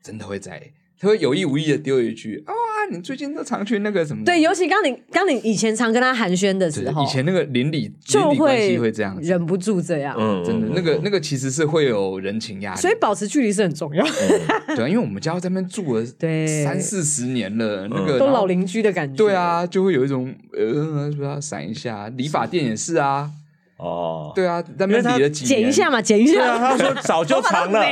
真的会在意。他会有意无意的丢一句：“啊，你最近都常去那个什么？”对，尤其刚你刚你以前常跟他寒暄的时候，以前那个邻里邻里关系会这样，忍不住这样。嗯，真的，那个那个其实是会有人情压力，所以保持距离是很重要。(laughs) 对，因为我们家在那边住了对三四十年了，那个都老邻居的感觉。对啊，就会有一种呃，不要闪一下。理发店也是啊。哦，对啊，那边比了几剪一下嘛，剪一下。对啊他说早就长了，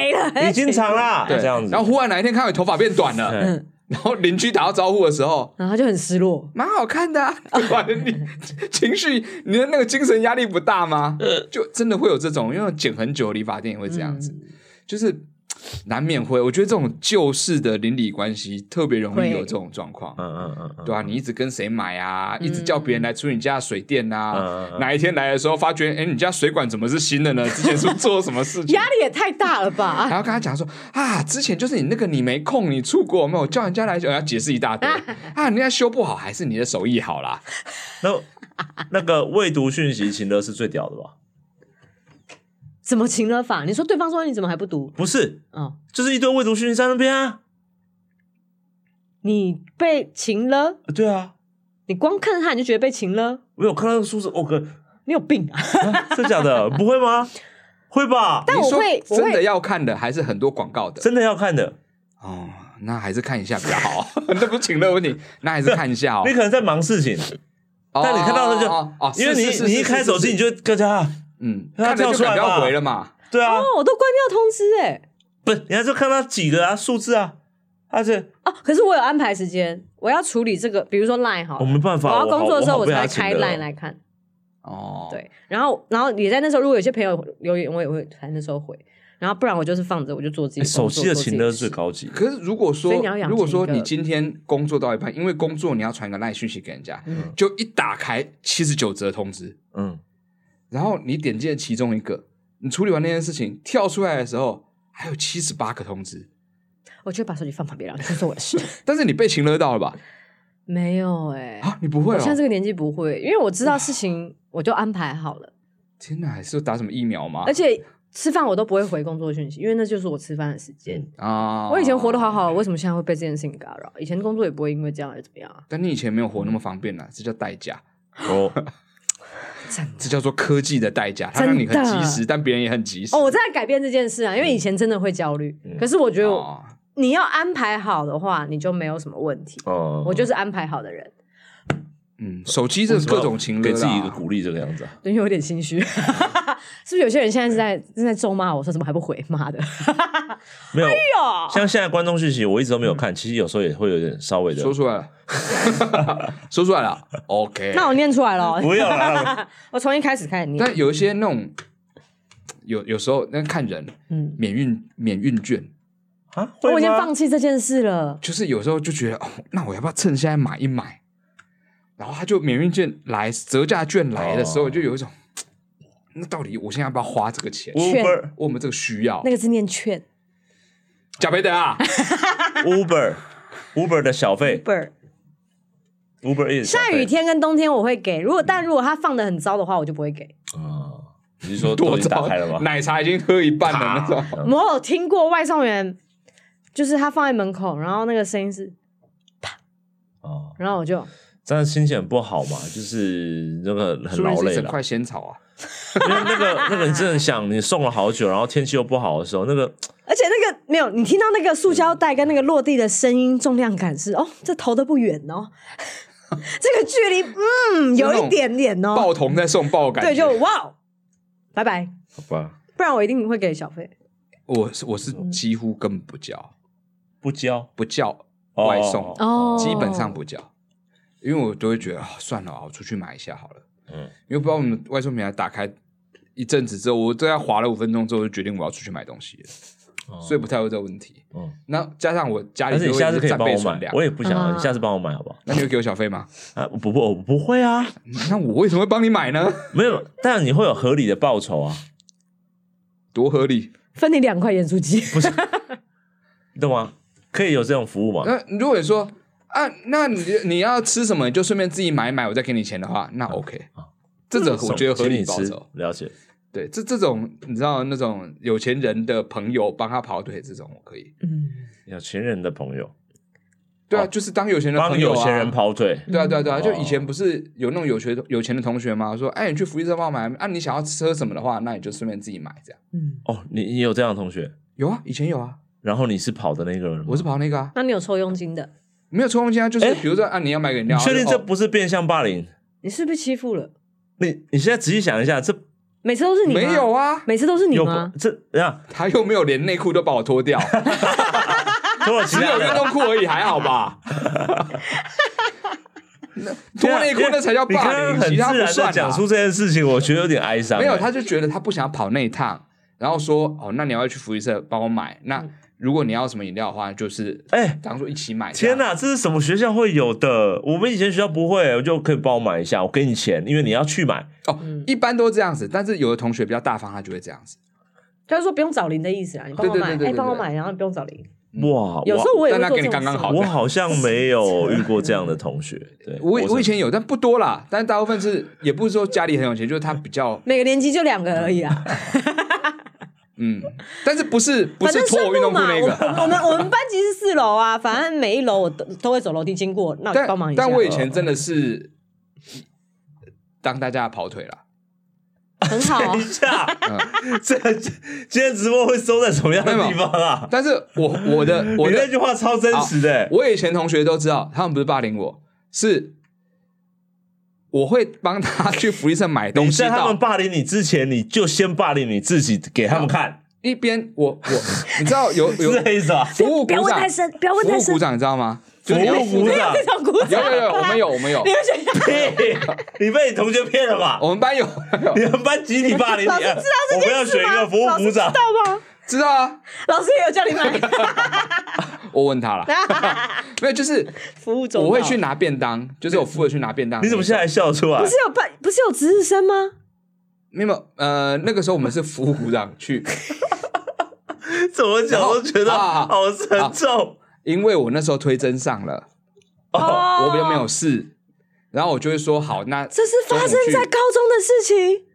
已经长了，对，这样子。然后忽然哪一天看到你头发变短了，嗯。然后邻居打到招呼的时候，然后就很失落，蛮好看的，(laughs) 啊，你情绪，你的那个精神压力不大吗？就真的会有这种，因为剪很久理发店也会这样子，嗯、就是。难免会，我觉得这种旧式的邻里关系特别容易有这种状况。嗯嗯嗯，对啊，你一直跟谁买啊？一直叫别人来处理你家的水电啊？哪一天来的时候发觉，哎，你家水管怎么是新的呢？(laughs) 之前是做了什么事情？压力也太大了吧？然后跟他讲说啊，之前就是你那个你没空，你出国没有叫人家来，要解释一大堆 (laughs) 啊，人家修不好还是你的手艺好啦？那那个未读讯息情勒是最屌的吧？怎么情了法？你说对方说你怎么还不读？不是，哦，就是一堆未读讯息在那边啊。你被情了？对啊，你光看着他你就觉得被情了？我有看到数字，我哥，你有病啊？是假的？(laughs) 不会吗？会吧？但我会真的要看的，还是很多广告的？真的要看的哦，那还是看一下比较好。(laughs) 那不是情勒问题，那还是看一下哦。(laughs) 你可能在忙事情，但你看到那就哦，因为你你一开手机你就各家。嗯，他跳出来要回了嘛？对啊，哦，我都关掉通知哎，不，你还是看到几个啊数字啊，而且哦，可是我有安排时间，我要处理这个，比如说 Line 好，我没办法，我要工作的时候我才开 Line 来看。哦，对，然后然后也在那时候，如果有些朋友留言，我也会在那时候回，然后不然我就是放着，我就做自己手机的情勒最高级。可是如果说如果说你今天工作到一半，因为工作你要传个 Line 讯息给人家，就一打开七十九折通知，嗯。然后你点击了其中一个，你处理完那件事情跳出来的时候，还有七十八个通知。我就把手机放旁边了，这是我的事。(laughs) 但是你被情勒到了吧？没有哎、欸，啊，你不会、哦？我现在这个年纪不会，因为我知道事情，我就安排好了。天哪，还是打什么疫苗吗？而且吃饭我都不会回工作讯息，因为那就是我吃饭的时间啊。我以前活得好好，为什么现在会被这件事情干扰？以前工作也不会因为这样而怎么样啊。但你以前没有活那么方便呢、啊，这叫代价哦。这叫做科技的代价，它让你很及时，但别人也很及时。哦，我在改变这件事啊，因为以前真的会焦虑，可是我觉得你要安排好的话，你就没有什么问题。哦，我就是安排好的人。嗯，手机这各种情勒，给自己一个鼓励，这个样子，啊，对有点心虚。是不是有些人现在是在正在咒骂我说怎么还不回？妈的，(laughs) 没有。像现在观众讯息，我一直都没有看。其实有时候也会有点稍微的说出来了，(laughs) 说出来了。OK，(laughs) 那我念出来了。不要了，我从一开始开始念。但有一些那种，有有时候那看人，嗯，免运免运券啊，我已经放弃这件事了。就是有时候就觉得，哦，那我要不要趁现在买一买？然后他就免运券来折价券来的时候，就有一种，那到底我现在要不要花这个钱？券，我们这个需要。那个字念券，贾培德啊，(laughs) Uber，Uber 的小费，Uber，Uber is 下雨天跟冬天我会给，如果但如果它放的很糟的话，我就不会给。啊，你是说多打开了吗？奶茶已经喝一半了那种。(laughs) 我有听过外送员，就是他放在门口，然后那个声音是啪，哦，然后我就。但是心情很不好嘛，就是那个很劳累了。块仙草啊，(laughs) 因为那个那个你真的想你送了好久，然后天气又不好的时候，那个 (laughs) 而且那个没有你听到那个塑胶袋跟那个落地的声音，重量感是哦，这投的不远哦，(laughs) 这个距离嗯有一点点哦，爆童在送爆感，对，就哇，拜拜，好吧，不然我一定会给小费。我是我是几乎根本不叫，不叫不叫外送哦，基本上不叫。因为我都会觉得啊，算了啊，我出去买一下好了。嗯，因为不知道我们外送平台打开一阵子之后，我都要滑了五分钟之后，就决定我要出去买东西了。所以不太会有这个问题。嗯，那加上我家里，但是你下次可以帮我买，我也不想，你下次帮我买好不好？那你会给我小费吗？啊，不不，我不会啊。那我为什么会帮你买呢？没有，但你会有合理的报酬啊。多合理？分你两块盐酥鸡？不是，你懂吗？可以有这种服务吗？那如果你说啊，那你 (laughs) 你要吃什么，你就顺便自己买一买，我再给你钱的话，那 OK 啊。这种我觉得合理报酬，了解。对，这这种你知道那种有钱人的朋友帮他跑腿，这种我可以。嗯，有钱人的朋友，对啊，就是当有钱人帮有钱人跑腿。对啊，对啊，对啊，就以前不是有那种有学有钱的同学吗？说，哎，你去福利社帮我买，啊，你想要吃什么的话，那你就顺便自己买这样。嗯，哦，你你有这样的同学？有啊，以前有啊。然后你是跑的那个人？我是跑那个啊。那你有抽佣金的？没有抽佣金啊，就是比如说啊，你要买个饮料，你确定这不是变相霸凌？你是不是欺负了？你你现在仔细想一下，这。每次都是你吗？没有啊，每次都是你吗？这样他又没有连内裤都把我脱掉，(laughs) 脱了只有运动裤而已，还好吧？(laughs) 脱内裤那才叫霸凌，其他不算。讲出这件事情，我觉得有点哀伤。没有，他就觉得他不想跑那一趟，然后说：“哦，那你要去福利社帮我买。”那。如果你要什么饮料的话，就是哎，当做一起买。天哪，这是什么学校会有的？我们以前学校不会，我就可以帮我买一下，我给你钱，因为你要去买。哦，一般都是这样子，但是有的同学比较大方，他就会这样子。他就说不用找零的意思啊，你帮我买，哎，帮我买，然后不用找零。哇，有时候我也会做给你刚刚好。我好像没有遇过这样的同学。(laughs) 对，我我以前有，但不多啦。但大部分是也不是说家里很有钱，就是他比较每个年级就两个而已啊。(laughs) 嗯，但是不是 (laughs) 不是脱我运动裤那个？我 (laughs) 们我们班级是四楼啊，反正每一楼我都都会走楼梯经过，那帮忙一下。但我以前真的是当大家的跑腿了，很好。(laughs) 等一下，这今天直播会收在什么样的地方啊？但是我我的我那句话超真实的，我以前同学都知道，他们不是霸凌我，是。我会帮他去福利社买东西。在他们霸凌你之前，你就先霸凌你自己，给他们看。一边我我，你知道有 (laughs) 有这意思啊？服务鼓掌，不要问太深，不要问太深。服务鼓掌，你知道吗？服务鼓掌，有有有，我们有我们有。你们你被你同学骗了吧？(laughs) 我们班有，你 (laughs) 们班集体霸凌你。我们要选一个服务鼓掌，知道吗？知道啊。老师也有叫你买。(laughs) 我问他了，(laughs) 没有，就是服务中，我会去拿便当，就是我服务去拿便当。你怎么现在笑出来？不是有办，不是有值日生吗？没有，呃，那个时候我们是服务股长去，(laughs) 怎么讲都觉得好沉重。因为我那时候推甄上了，哦，我又没有事，然后我就会说好，那这是发生在高中的事情，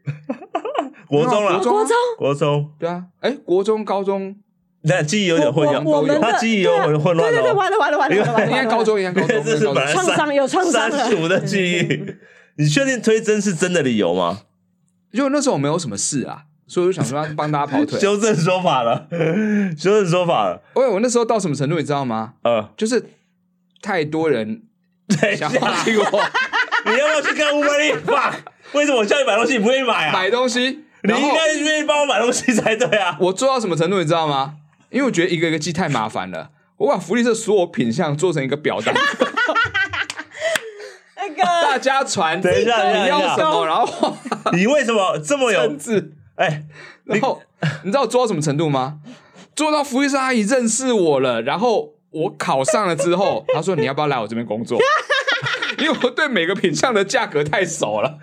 国中了，国中，国中，对啊，哎，国中、高中。那记忆有点混乱，他记忆有点混乱了。对对对，完了完了完了完了！应该高中，应该高中，这是本来创伤有创伤删除的记忆。你确定推真是真的理由吗？因为那时候我没有什么事啊，所以我就想说要帮大家跑腿。修正说法了，修正说法了。喂，我那时候到什么程度你知道吗？呃，就是太多人想霸凌我。你要不要去看 Uber Eats？为什么我叫你买东西你不愿意买啊？买东西，你应该愿意帮我买东西才对啊！我做到什么程度你知道吗？因为我觉得一个一个记太麻烦了，我把福利社所有品相做成一个表单，那个 (laughs) 大家传，等一下你要什么，然后你为什么这么有字？哎，然后你知道我做到什么程度吗？做到福利社阿姨认识我了，然后我考上了之后，(laughs) 她说你要不要来我这边工作？(laughs) 因为我对每个品相的价格太熟了。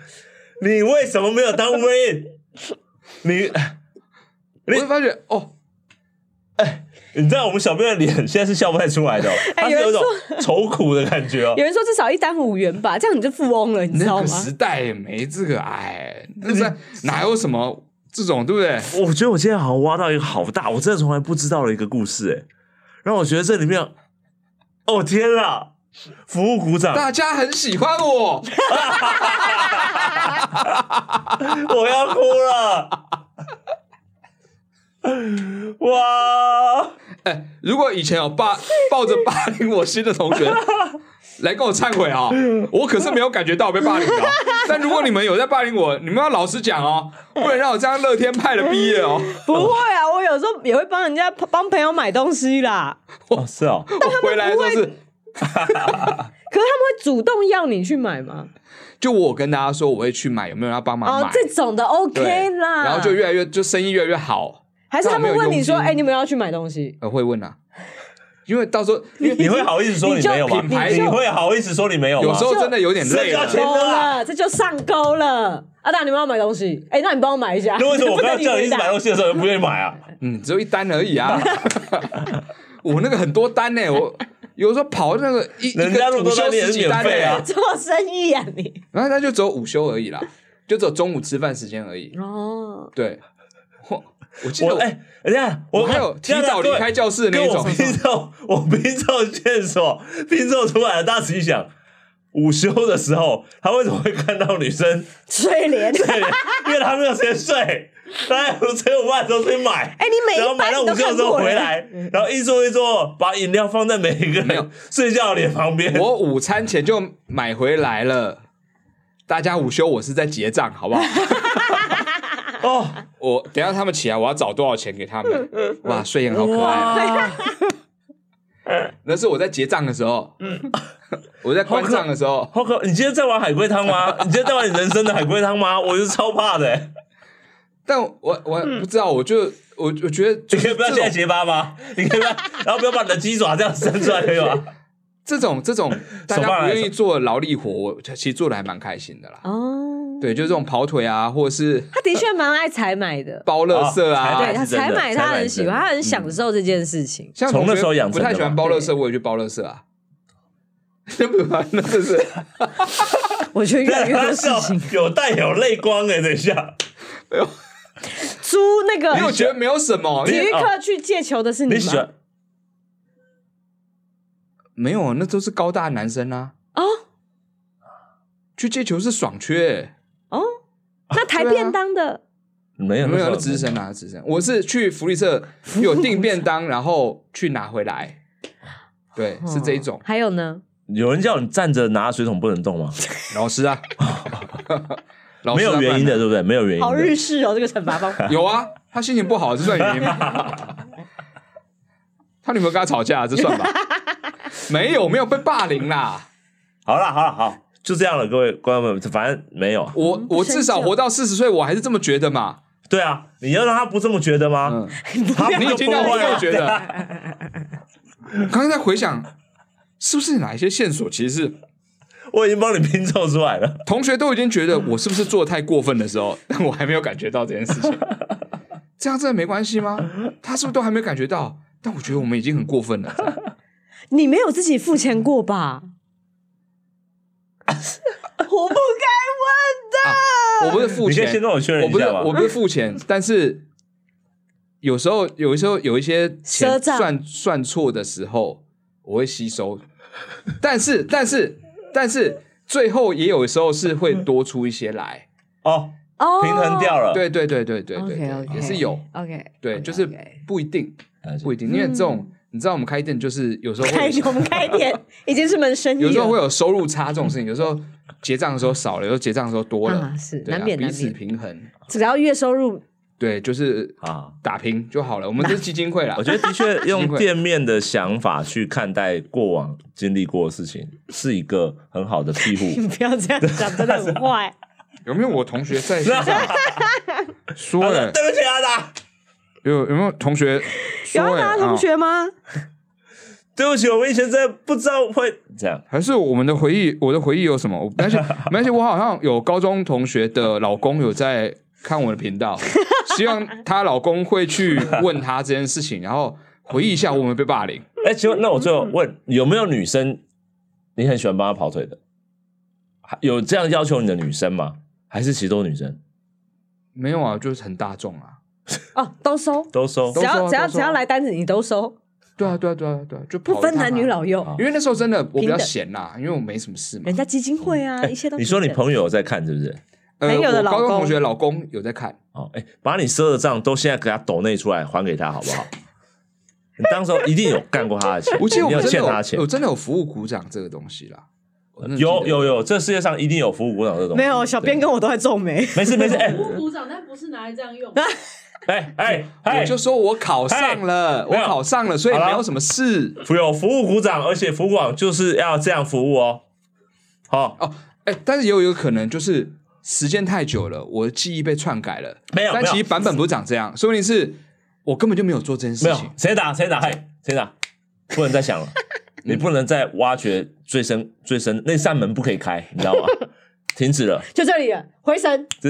你为什么没有当 Uber？你，(laughs) 你会发觉哦。哎，你知道我们小编的脸现在是笑不太出来的，他是有一种愁苦的感觉哦。(laughs) 有人说至少一单五元吧，这样你就富翁了，你知道吗？那个时代也没这个，哎，那在哪有什么这种，对不对？我觉得我今天好像挖到一个好大，我真的从来不知道的一个故事，哎，让我觉得这里面，哦天啊，服务鼓掌，大家很喜欢我，(laughs) 我要哭了。(laughs) 哇！哎、欸，如果以前有霸抱着霸凌我心的同学 (laughs) 来跟我忏悔啊，我可是没有感觉到我被霸凌的。但如果你们有在霸凌我，你们要老实讲哦，不能让我这样乐天派的毕业哦。不会啊，我有时候也会帮人家帮朋友买东西啦。哦，是哦，但他们回来的时候是，(laughs) 可是他们会主动要你去买吗？就我跟大家说我会去买，有没有人要帮忙买？哦，这种的 OK 啦。然后就越来越就生意越来越好。还是他们问你说：“哎，你们要去买东西？”呃，会问啊，因为到时候你 (laughs) 你会好意思说你没有吗？品牌你会好意思说你没有吗？有时候真的有点累了，这就上钩了。阿达，你们要买东西？哎，那你帮我买一下。那为什么我刚刚叫你一直买东西的时候不愿意买啊？嗯，只有一单而已啊。(laughs) 我那个很多单呢，我有时候跑那个一人家那么多单你也是免费啊，做生意啊你。然后他就只有午休而已啦，就只有中午吃饭时间而已。哦，对。我记得哎，等下我还有提早离开教室的那种拼凑，我拼凑线索拼凑出来了。大家仔细想，午休的时候，他为什么会看到女生睡莲？对，因为他没有时间睡，他在趁午饭的时候去买。哎，你每然后买到午休的时候回来，然后一桌一桌，把饮料放在每一个人 (laughs) 睡觉的脸旁边。我午餐前就买回来了，大家午休我是在结账，好不好？(laughs) 哦，我等下他们起来，我要找多少钱给他们？哇，睡眼好可爱啊！(laughs) 那是我在结账的时候，我在关账的时候，好可！你今天在玩海龟汤吗？你今天在玩你人生的海龟汤吗？我是超怕的。但我我不知道，我就我我觉得，(laughs) 你可以不要现在结巴吗？你可以不要，然后不要把你的鸡爪这样伸出来，可以吗？(laughs) 这种这种 (laughs) 大家不愿意做劳力活，我其实做的还蛮开心的啦。哦。对，就这种跑腿啊，或者是他的确蛮爱采买的，包垃圾啊，对他采买他很喜欢，他很享受这件事情。像从那时候养不太喜欢包垃圾，我也去包垃圾啊。那不玩那是，我觉得越来越多事情有带有泪光哎，等一下，没有租那个，因为我觉得没有什么体育课去借球的是你吗？没有，那都是高大男生啊。哦，去借球是爽缺。哦，那抬便当的没有没有，那值日生拿值日生。我是去福利社有订便当，然后去拿回来。对，是这一种。还有呢？有人叫你站着拿水桶不能动吗？(laughs) 老师啊，(laughs) 没有原因的，对不对？没有原因。好日式哦，这个惩罚方法。(laughs) 有啊，他心情不好，这算原因吗？(laughs) 他女朋友跟他吵架，这算吧？(laughs) 没有，没有被霸凌啦。好了，好了，好。就这样了，各位观众们，反正没有。我我至少活到四十岁，我还是这么觉得嘛。对啊，你要让他不这么觉得吗？嗯、你已经让我这么觉得。刚刚在回想，是不是哪一些线索？其实是我已经帮你拼凑出来了。同学都已经觉得我是不是做的太过分的时候，(laughs) 但我还没有感觉到这件事情。(laughs) 这样真的没关系吗？他是不是都还没有感觉到？但我觉得我们已经很过分了。你没有自己付钱过吧？(laughs) 我不该问的、啊。我不是付钱，先跟我确认一下吧。我不是付钱，但是有时候，有时候有一些钱算算错的时候，我会吸收。但是，但是，但是，最后也有时候是会多出一些来。哦哦，平衡掉了。对对对对对对，okay, okay, 也是有。OK，对，就是不一定，不一定，因为这种。你知道我们开店就是有时候会开我们开店已经是门生意，有时候会有收入差这种事情，有时候结账的时候少了，有时候结账的时候多了，是难免彼此平衡。只要月收入对，就是啊打平就好了。我们是基金会啦，(laughs) 我觉得的确用店面的想法去看待过往经历过的事情，是一个很好的庇护。(laughs) 你不要这样讲，真的很坏。(laughs) 有没有我同学在线上说了？对不起阿达。有有没有同学？有阿达同学吗？对不起，我们以前真的不知道会这样。还是我们的回忆？我的回忆有什么？没关系，没关系。我好像有高中同学的老公有在看我的频道，希望她老公会去问她这件事情，然后回忆一下我们被霸凌。(laughs) 哎，请问，那我最后问，有没有女生你很喜欢帮她跑腿的？有这样要求你的女生吗？还是其实都是女生？没有啊，就是很大众啊。哦，都收，都收，只要只要只要来单子，你都收。对啊，对啊，对啊，对啊，就不分男女老幼。因为那时候真的我比较闲呐，因为我没什么事嘛。人家基金会啊，一切都。你说你朋友在看是不是？朋友的老公，高中同学老公有在看。哦，哎，把你赊的账都现在给他抖内出来还给他好不好？(laughs) 你当时候一定有干过他的钱，我记得我欠他钱，我真的有服务股长这个东西啦。有有有，这世界上一定有服务股长这种。没有，小编跟我都在皱眉。没事没事，哎，服务股长，但不是拿来这样用。(laughs) 哎哎，我就说我考上了，我考上了，所以没有什么事。有服务股长，而且服务网就是要这样服务哦。好哦，哎，但是也有一个可能，就是时间太久了，我的记忆被篡改了。没有，但其实版本不是长这样，说不定是我根本就没有做这件事情。没有谁打谁打，嘿，谁打？不能再想了，(laughs) 你不能再挖掘最深最深那扇门不可以开，你知道吗？(laughs) 停止了，就这里了，回神。(laughs)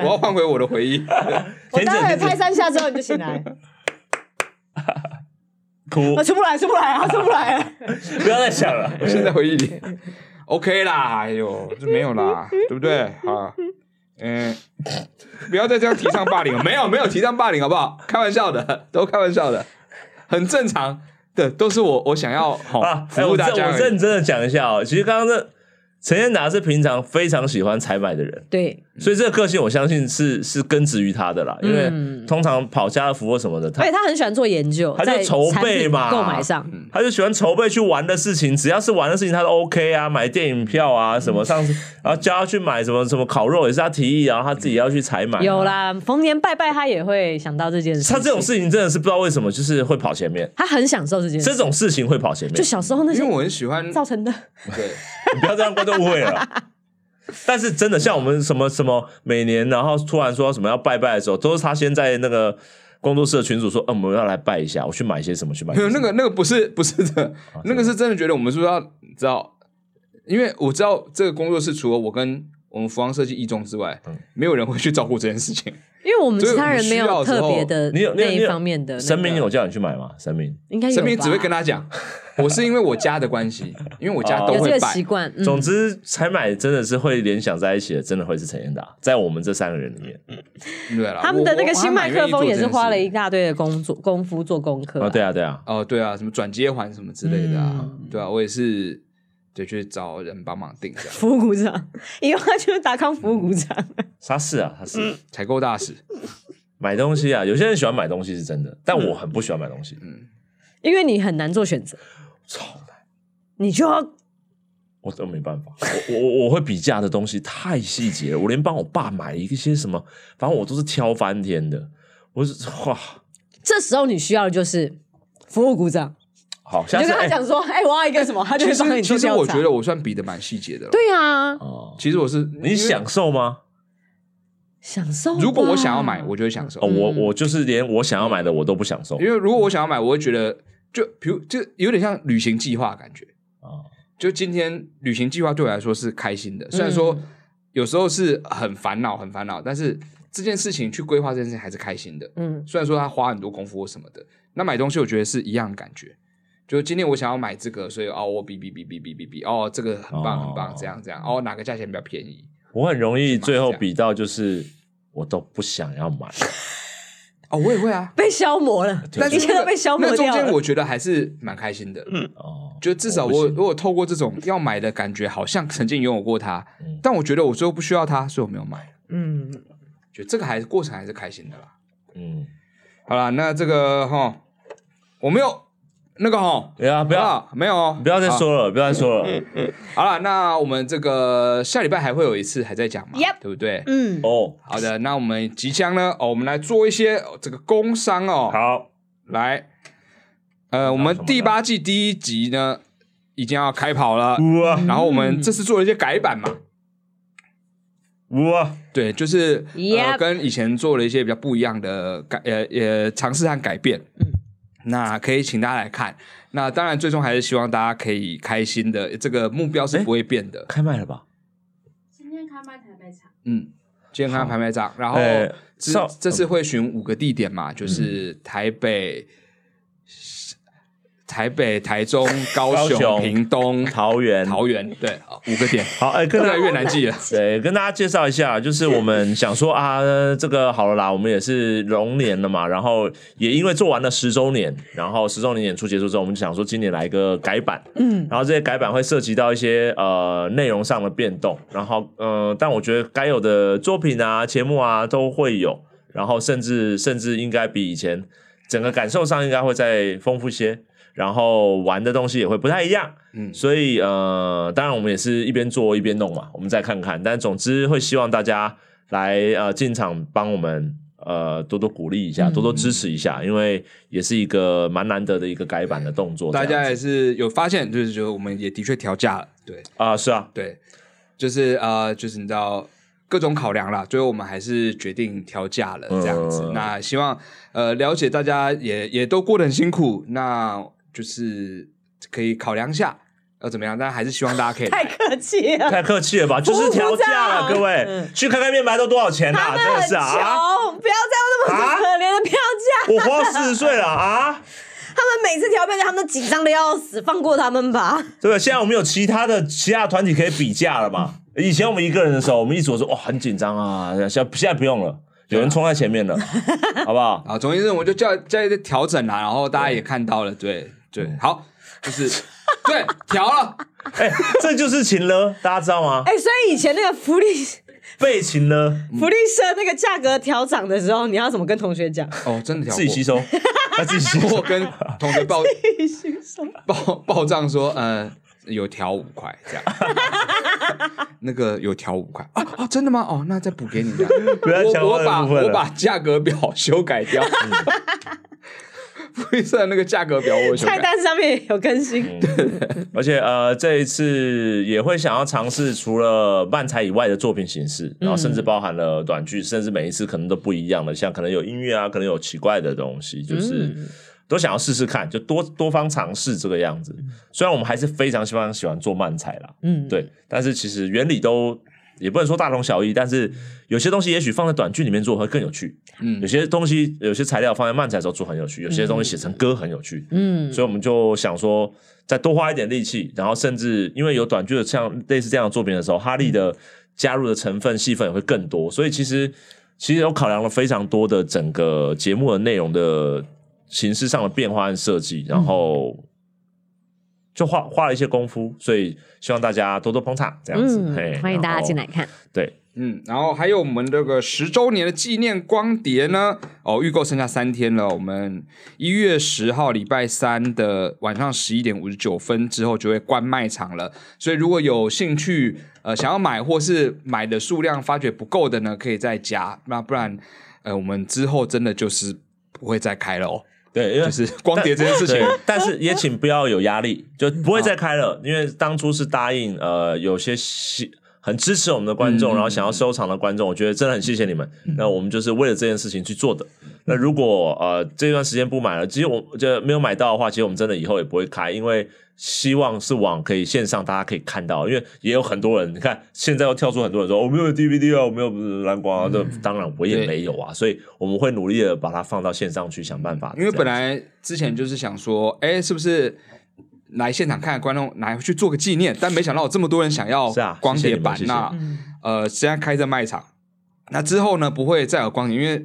我要换回我的回忆。我待会拍三下之后你就醒来。哭，我出不来，出不来啊，出不来了。不要再想了，我现在回忆里，OK 啦，哎呦，就没有啦，(laughs) 对不对？啊，嗯，不要再这样提倡霸凌了，(laughs) 没有，没有提倡霸凌，好不好？开玩笑的，(laughs) 都开玩笑的。很正常的，都是我我想要好服务大家。我认真的讲一下哦，其实刚刚这。陈建达是平常非常喜欢采买的人，对，所以这个个性我相信是是根植于他的啦。因为通常跑家乐福或什么的，他他很喜欢做研究，他就筹备嘛，购买上，他就喜欢筹备去玩的事情，只要是玩的事情，他都 OK 啊。买电影票啊，什么上次，然后叫他去买什么什么烤肉也是他提议，然后他自己要去采买。有啦，逢年拜拜他也会想到这件事。他这种事情真的是不知道为什么，就是会跑前面。他很享受这件事，这种事情会跑前面。就小时候那些，因为我很喜欢造成的。对，你不要这样，观众误会了。但是真的像我们什么什么每年，然后突然说什么要拜拜的时候，都是他先在那个工作室的群主说，嗯，我们要来拜一下，我去买些什么去买。没有那个那个不是不是的，那个是真的觉得我们是不是要知道，因为我知道这个工作室除了我跟我们服装设计一中之外，没有人会去照顾这件事情。因为我们其他人没有特别的那一方面的。神明有叫你去买吗？神明应该。神明只会跟他讲，(laughs) 我是因为我家的关系，因为我家都会拜习惯。总之，采买真的是会联想在一起的，真的会是陈彦达，在我们这三个人里面。对了，他们的那个新麦克风也是花了一大堆的工作功夫做功课。哦，对啊，对啊，哦，对啊，什么转接环什么之类的啊，对啊，我也是。就去找人帮忙订，服务股长，以后他就是达康服务股长。(laughs) 他是啊，他是采购大使。(laughs) 买东西啊，有些人喜欢买东西是真的，但我很不喜欢买东西。嗯，因为你很难做选择，超难。你就要，我都没办法。我我我会比价的东西太细节了，我连帮我爸买一些什么，反正我都是挑翻天的。我是哇，这时候你需要的就是服务股长。好，你就跟他讲说，哎，我要一个什么，他就会帮你。其实我觉得我算比的蛮细节的。对啊，哦，其实我是你享受吗？享受。如果我想要买，我就会享受。哦，我我就是连我想要买的我都不享受，因为如果我想要买，我会觉得就比如就有点像旅行计划感觉啊。就今天旅行计划对我来说是开心的，虽然说有时候是很烦恼，很烦恼，但是这件事情去规划这件事情还是开心的。嗯，虽然说他花很多功夫或什么的，那买东西我觉得是一样的感觉。就今天我想要买这个，所以哦，我比比比比比比比，哦，这个很棒很棒，这样这样，哦，哪个价钱比较便宜？我很容易最后比到就是我都不想要买。(laughs) 哦，我也会啊，被消磨了，但一切都被消磨掉了。那中间我觉得还是蛮开心的，嗯哦，就至少我如果透过这种要买的感觉，好像曾经拥有过它，但我觉得我最后不需要它，所以我没有买。嗯，觉得这个还是过程还是开心的啦。嗯，好了，那这个哈，我没有。那个哈，对啊，不要，没有，不要再说了，不要再说了。嗯嗯，好了，那我们这个下礼拜还会有一次还在讲嘛，对不对？嗯，哦，好的，那我们即将呢，哦，我们来做一些这个工商哦。好，来，呃，我们第八季第一集呢，已经要开跑了。哇，然后我们这次做了一些改版嘛。哇，对，就是呃，跟以前做了一些比较不一样的改，呃也，尝试和改变。嗯。那可以请大家来看，那当然最终还是希望大家可以开心的，这个目标是不会变的。开卖了吧？今天开卖台北场。嗯，今天开卖台北场，然后这这次会选五个地点嘛，就是台北。台北、台中、(laughs) 高雄、屏东、桃园、桃园，对，五个点。好，哎，越来越南记了。对，跟大家介绍一下，就是我们想说啊，这个好了啦，我们也是龙年了嘛，然后也因为做完了十周年，然后十周年演出结束之后，我们就想说今年来一个改版，嗯，然后这些改版会涉及到一些呃内容上的变动，然后嗯、呃，但我觉得该有的作品啊、节目啊都会有，然后甚至甚至应该比以前整个感受上应该会再丰富些。然后玩的东西也会不太一样，嗯，所以呃，当然我们也是一边做一边弄嘛，我们再看看。但总之会希望大家来呃进场帮我们呃多多鼓励一下，多多支持一下，因为也是一个蛮难得的一个改版的动作。大家也是有发现，就是觉得我们也的确调价了，对。啊，是啊，对，就是呃，就是你知道各种考量啦，最后我们还是决定调价了，这样子。嗯、那希望呃了解大家也也都过得很辛苦，那就是可以考量一下要怎么样，但还是希望大家可以 (laughs) 太客气了，太客气了吧？就是调价了，各位、嗯、去看看面包都多少钱啊？真的是啊，不要再用那么可怜的票价，我活四十岁了啊。他们每次调票价，他们都紧张的要死，放过他们吧。对，现在我们有其他的其他团体可以比价了嘛？以前我们一个人的时候，我们一组说哇很紧张啊，现在现在不用了，有人冲在前面了，好不好？(laughs) 啊，总之我就叫叫一个调整啦，然后大家也看到了，对对，好，就是对调了，哎、欸，这就是情了，大家知道吗？哎、欸，所以以前那个福利。(laughs) 被情了，福利社那个价格调涨的时候，你要怎么跟同学讲？哦，真的调，(laughs) 自己吸收，他 (laughs) 自己吸收，跟同学报报报账说，呃，有调五块这样，那个有调五块啊啊，真的吗？哦，那再补给你这样，不要讲我把我把价格表修改掉。(laughs) 灰色那个价格表，我菜单上面也有更新。嗯、而且呃，这一次也会想要尝试除了漫才以外的作品形式，然后甚至包含了短剧，甚至每一次可能都不一样的，像可能有音乐啊，可能有奇怪的东西，就是都想要试试看，就多多方尝试这个样子。虽然我们还是非常非常喜欢做漫才啦，嗯，对，但是其实原理都。也不能说大同小异，但是有些东西也许放在短剧里面做会更有趣。嗯，有些东西有些材料放在漫才的时候做很有趣，有些东西写成歌很有趣。嗯，所以我们就想说再多花一点力气，然后甚至因为有短剧的像类似这样的作品的时候，哈利的加入的成分戏份也会更多。所以其实其实有考量了非常多的整个节目的内容的形式上的变化和设计，然后。就花花了一些功夫，所以希望大家多多捧场，这样子，嗯、嘿欢迎大家进来看。对，嗯，然后还有我们这个十周年的纪念光碟呢，哦，预购剩下三天了，我们一月十号礼拜三的晚上十一点五十九分之后就会关卖场了，所以如果有兴趣，呃，想要买或是买的数量发觉不够的呢，可以再加，那不然，呃，我们之后真的就是不会再开了哦。对，因为就是光碟这件事情，但是也请不要有压力，就不会再开了。因为当初是答应，呃，有些很支持我们的观众，然后想要收藏的观众，我觉得真的很谢谢你们。那我们就是为了这件事情去做的。那如果呃这段时间不买了，其实我就没有买到的话，其实我们真的以后也不会开，因为。希望是往可以线上，大家可以看到，因为也有很多人，你看现在又跳出很多人说，我、哦、没有 DVD 啊，我没有蓝光啊，这、嗯、当然我也没有啊，所以我们会努力的把它放到线上去想办法。因为本来之前就是想说，哎、欸，是不是来现场看的观众来去做个纪念？但没想到有这么多人想要光碟版，那呃，现在开在卖场，那之后呢不会再有光碟，因为。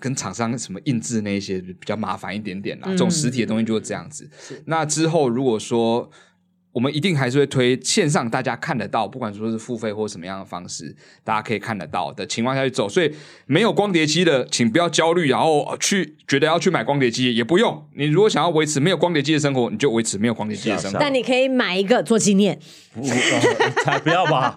跟厂商什么印制那些比较麻烦一点点啦，嗯、这种实体的东西就是这样子。那之后如果说我们一定还是会推线上，大家看得到，不管说是付费或什么样的方式，大家可以看得到的情况下去走。所以没有光碟机的，请不要焦虑，然后去觉得要去买光碟机也不用。你如果想要维持没有光碟机的生活，你就维持没有光碟机的生活。但你可以买一个做纪念。才不要吧？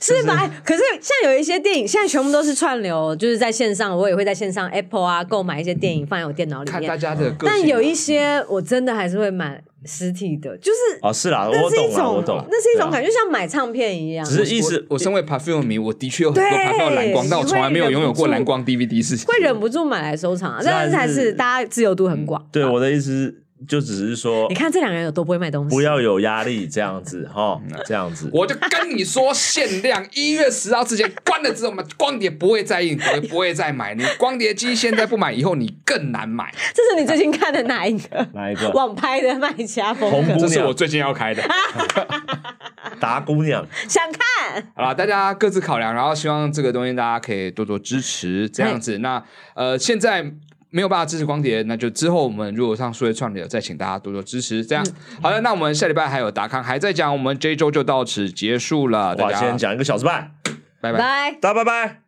是吧，可是像有一些电影，现在全部都是串流，就是在线上，我也会在线上 Apple 啊购买一些电影放在我电脑里面。看大家的，但有一些我真的还是会买。实体的，就是哦，是啦，我懂了，我懂，那是一种感觉，像买唱片一样。只是意思，我身为 Perfume 迷，我的确有很多 Perfume 蓝光，但我从来没有拥有过蓝光 DVD 是。会忍不住买来收藏啊，但是还是大家自由度很广。对，我的意思。就只是说，你看这两个人有多不会卖东西，不要有压力，这样子哈，这样子。我就跟你说，限量一月十号之前关了之后，我们光碟不会再印，不会不会再买。你光碟机现在不买，以后你更难买。(laughs) 这是你最近看的哪一个？哪一个？网拍的卖家风。红姑娘，这是我最近要开的。(laughs) 达姑娘，想看。好了，大家各自考量，然后希望这个东西大家可以多多支持，这样子。那呃，现在。没有办法支持光碟，那就之后我们如果上数位串流，再请大家多多支持。这样、嗯、好了，那我们下礼拜还有达康还在讲，我们这一周就到此结束了。我先讲一个小时半，拜拜，拜，大家拜拜。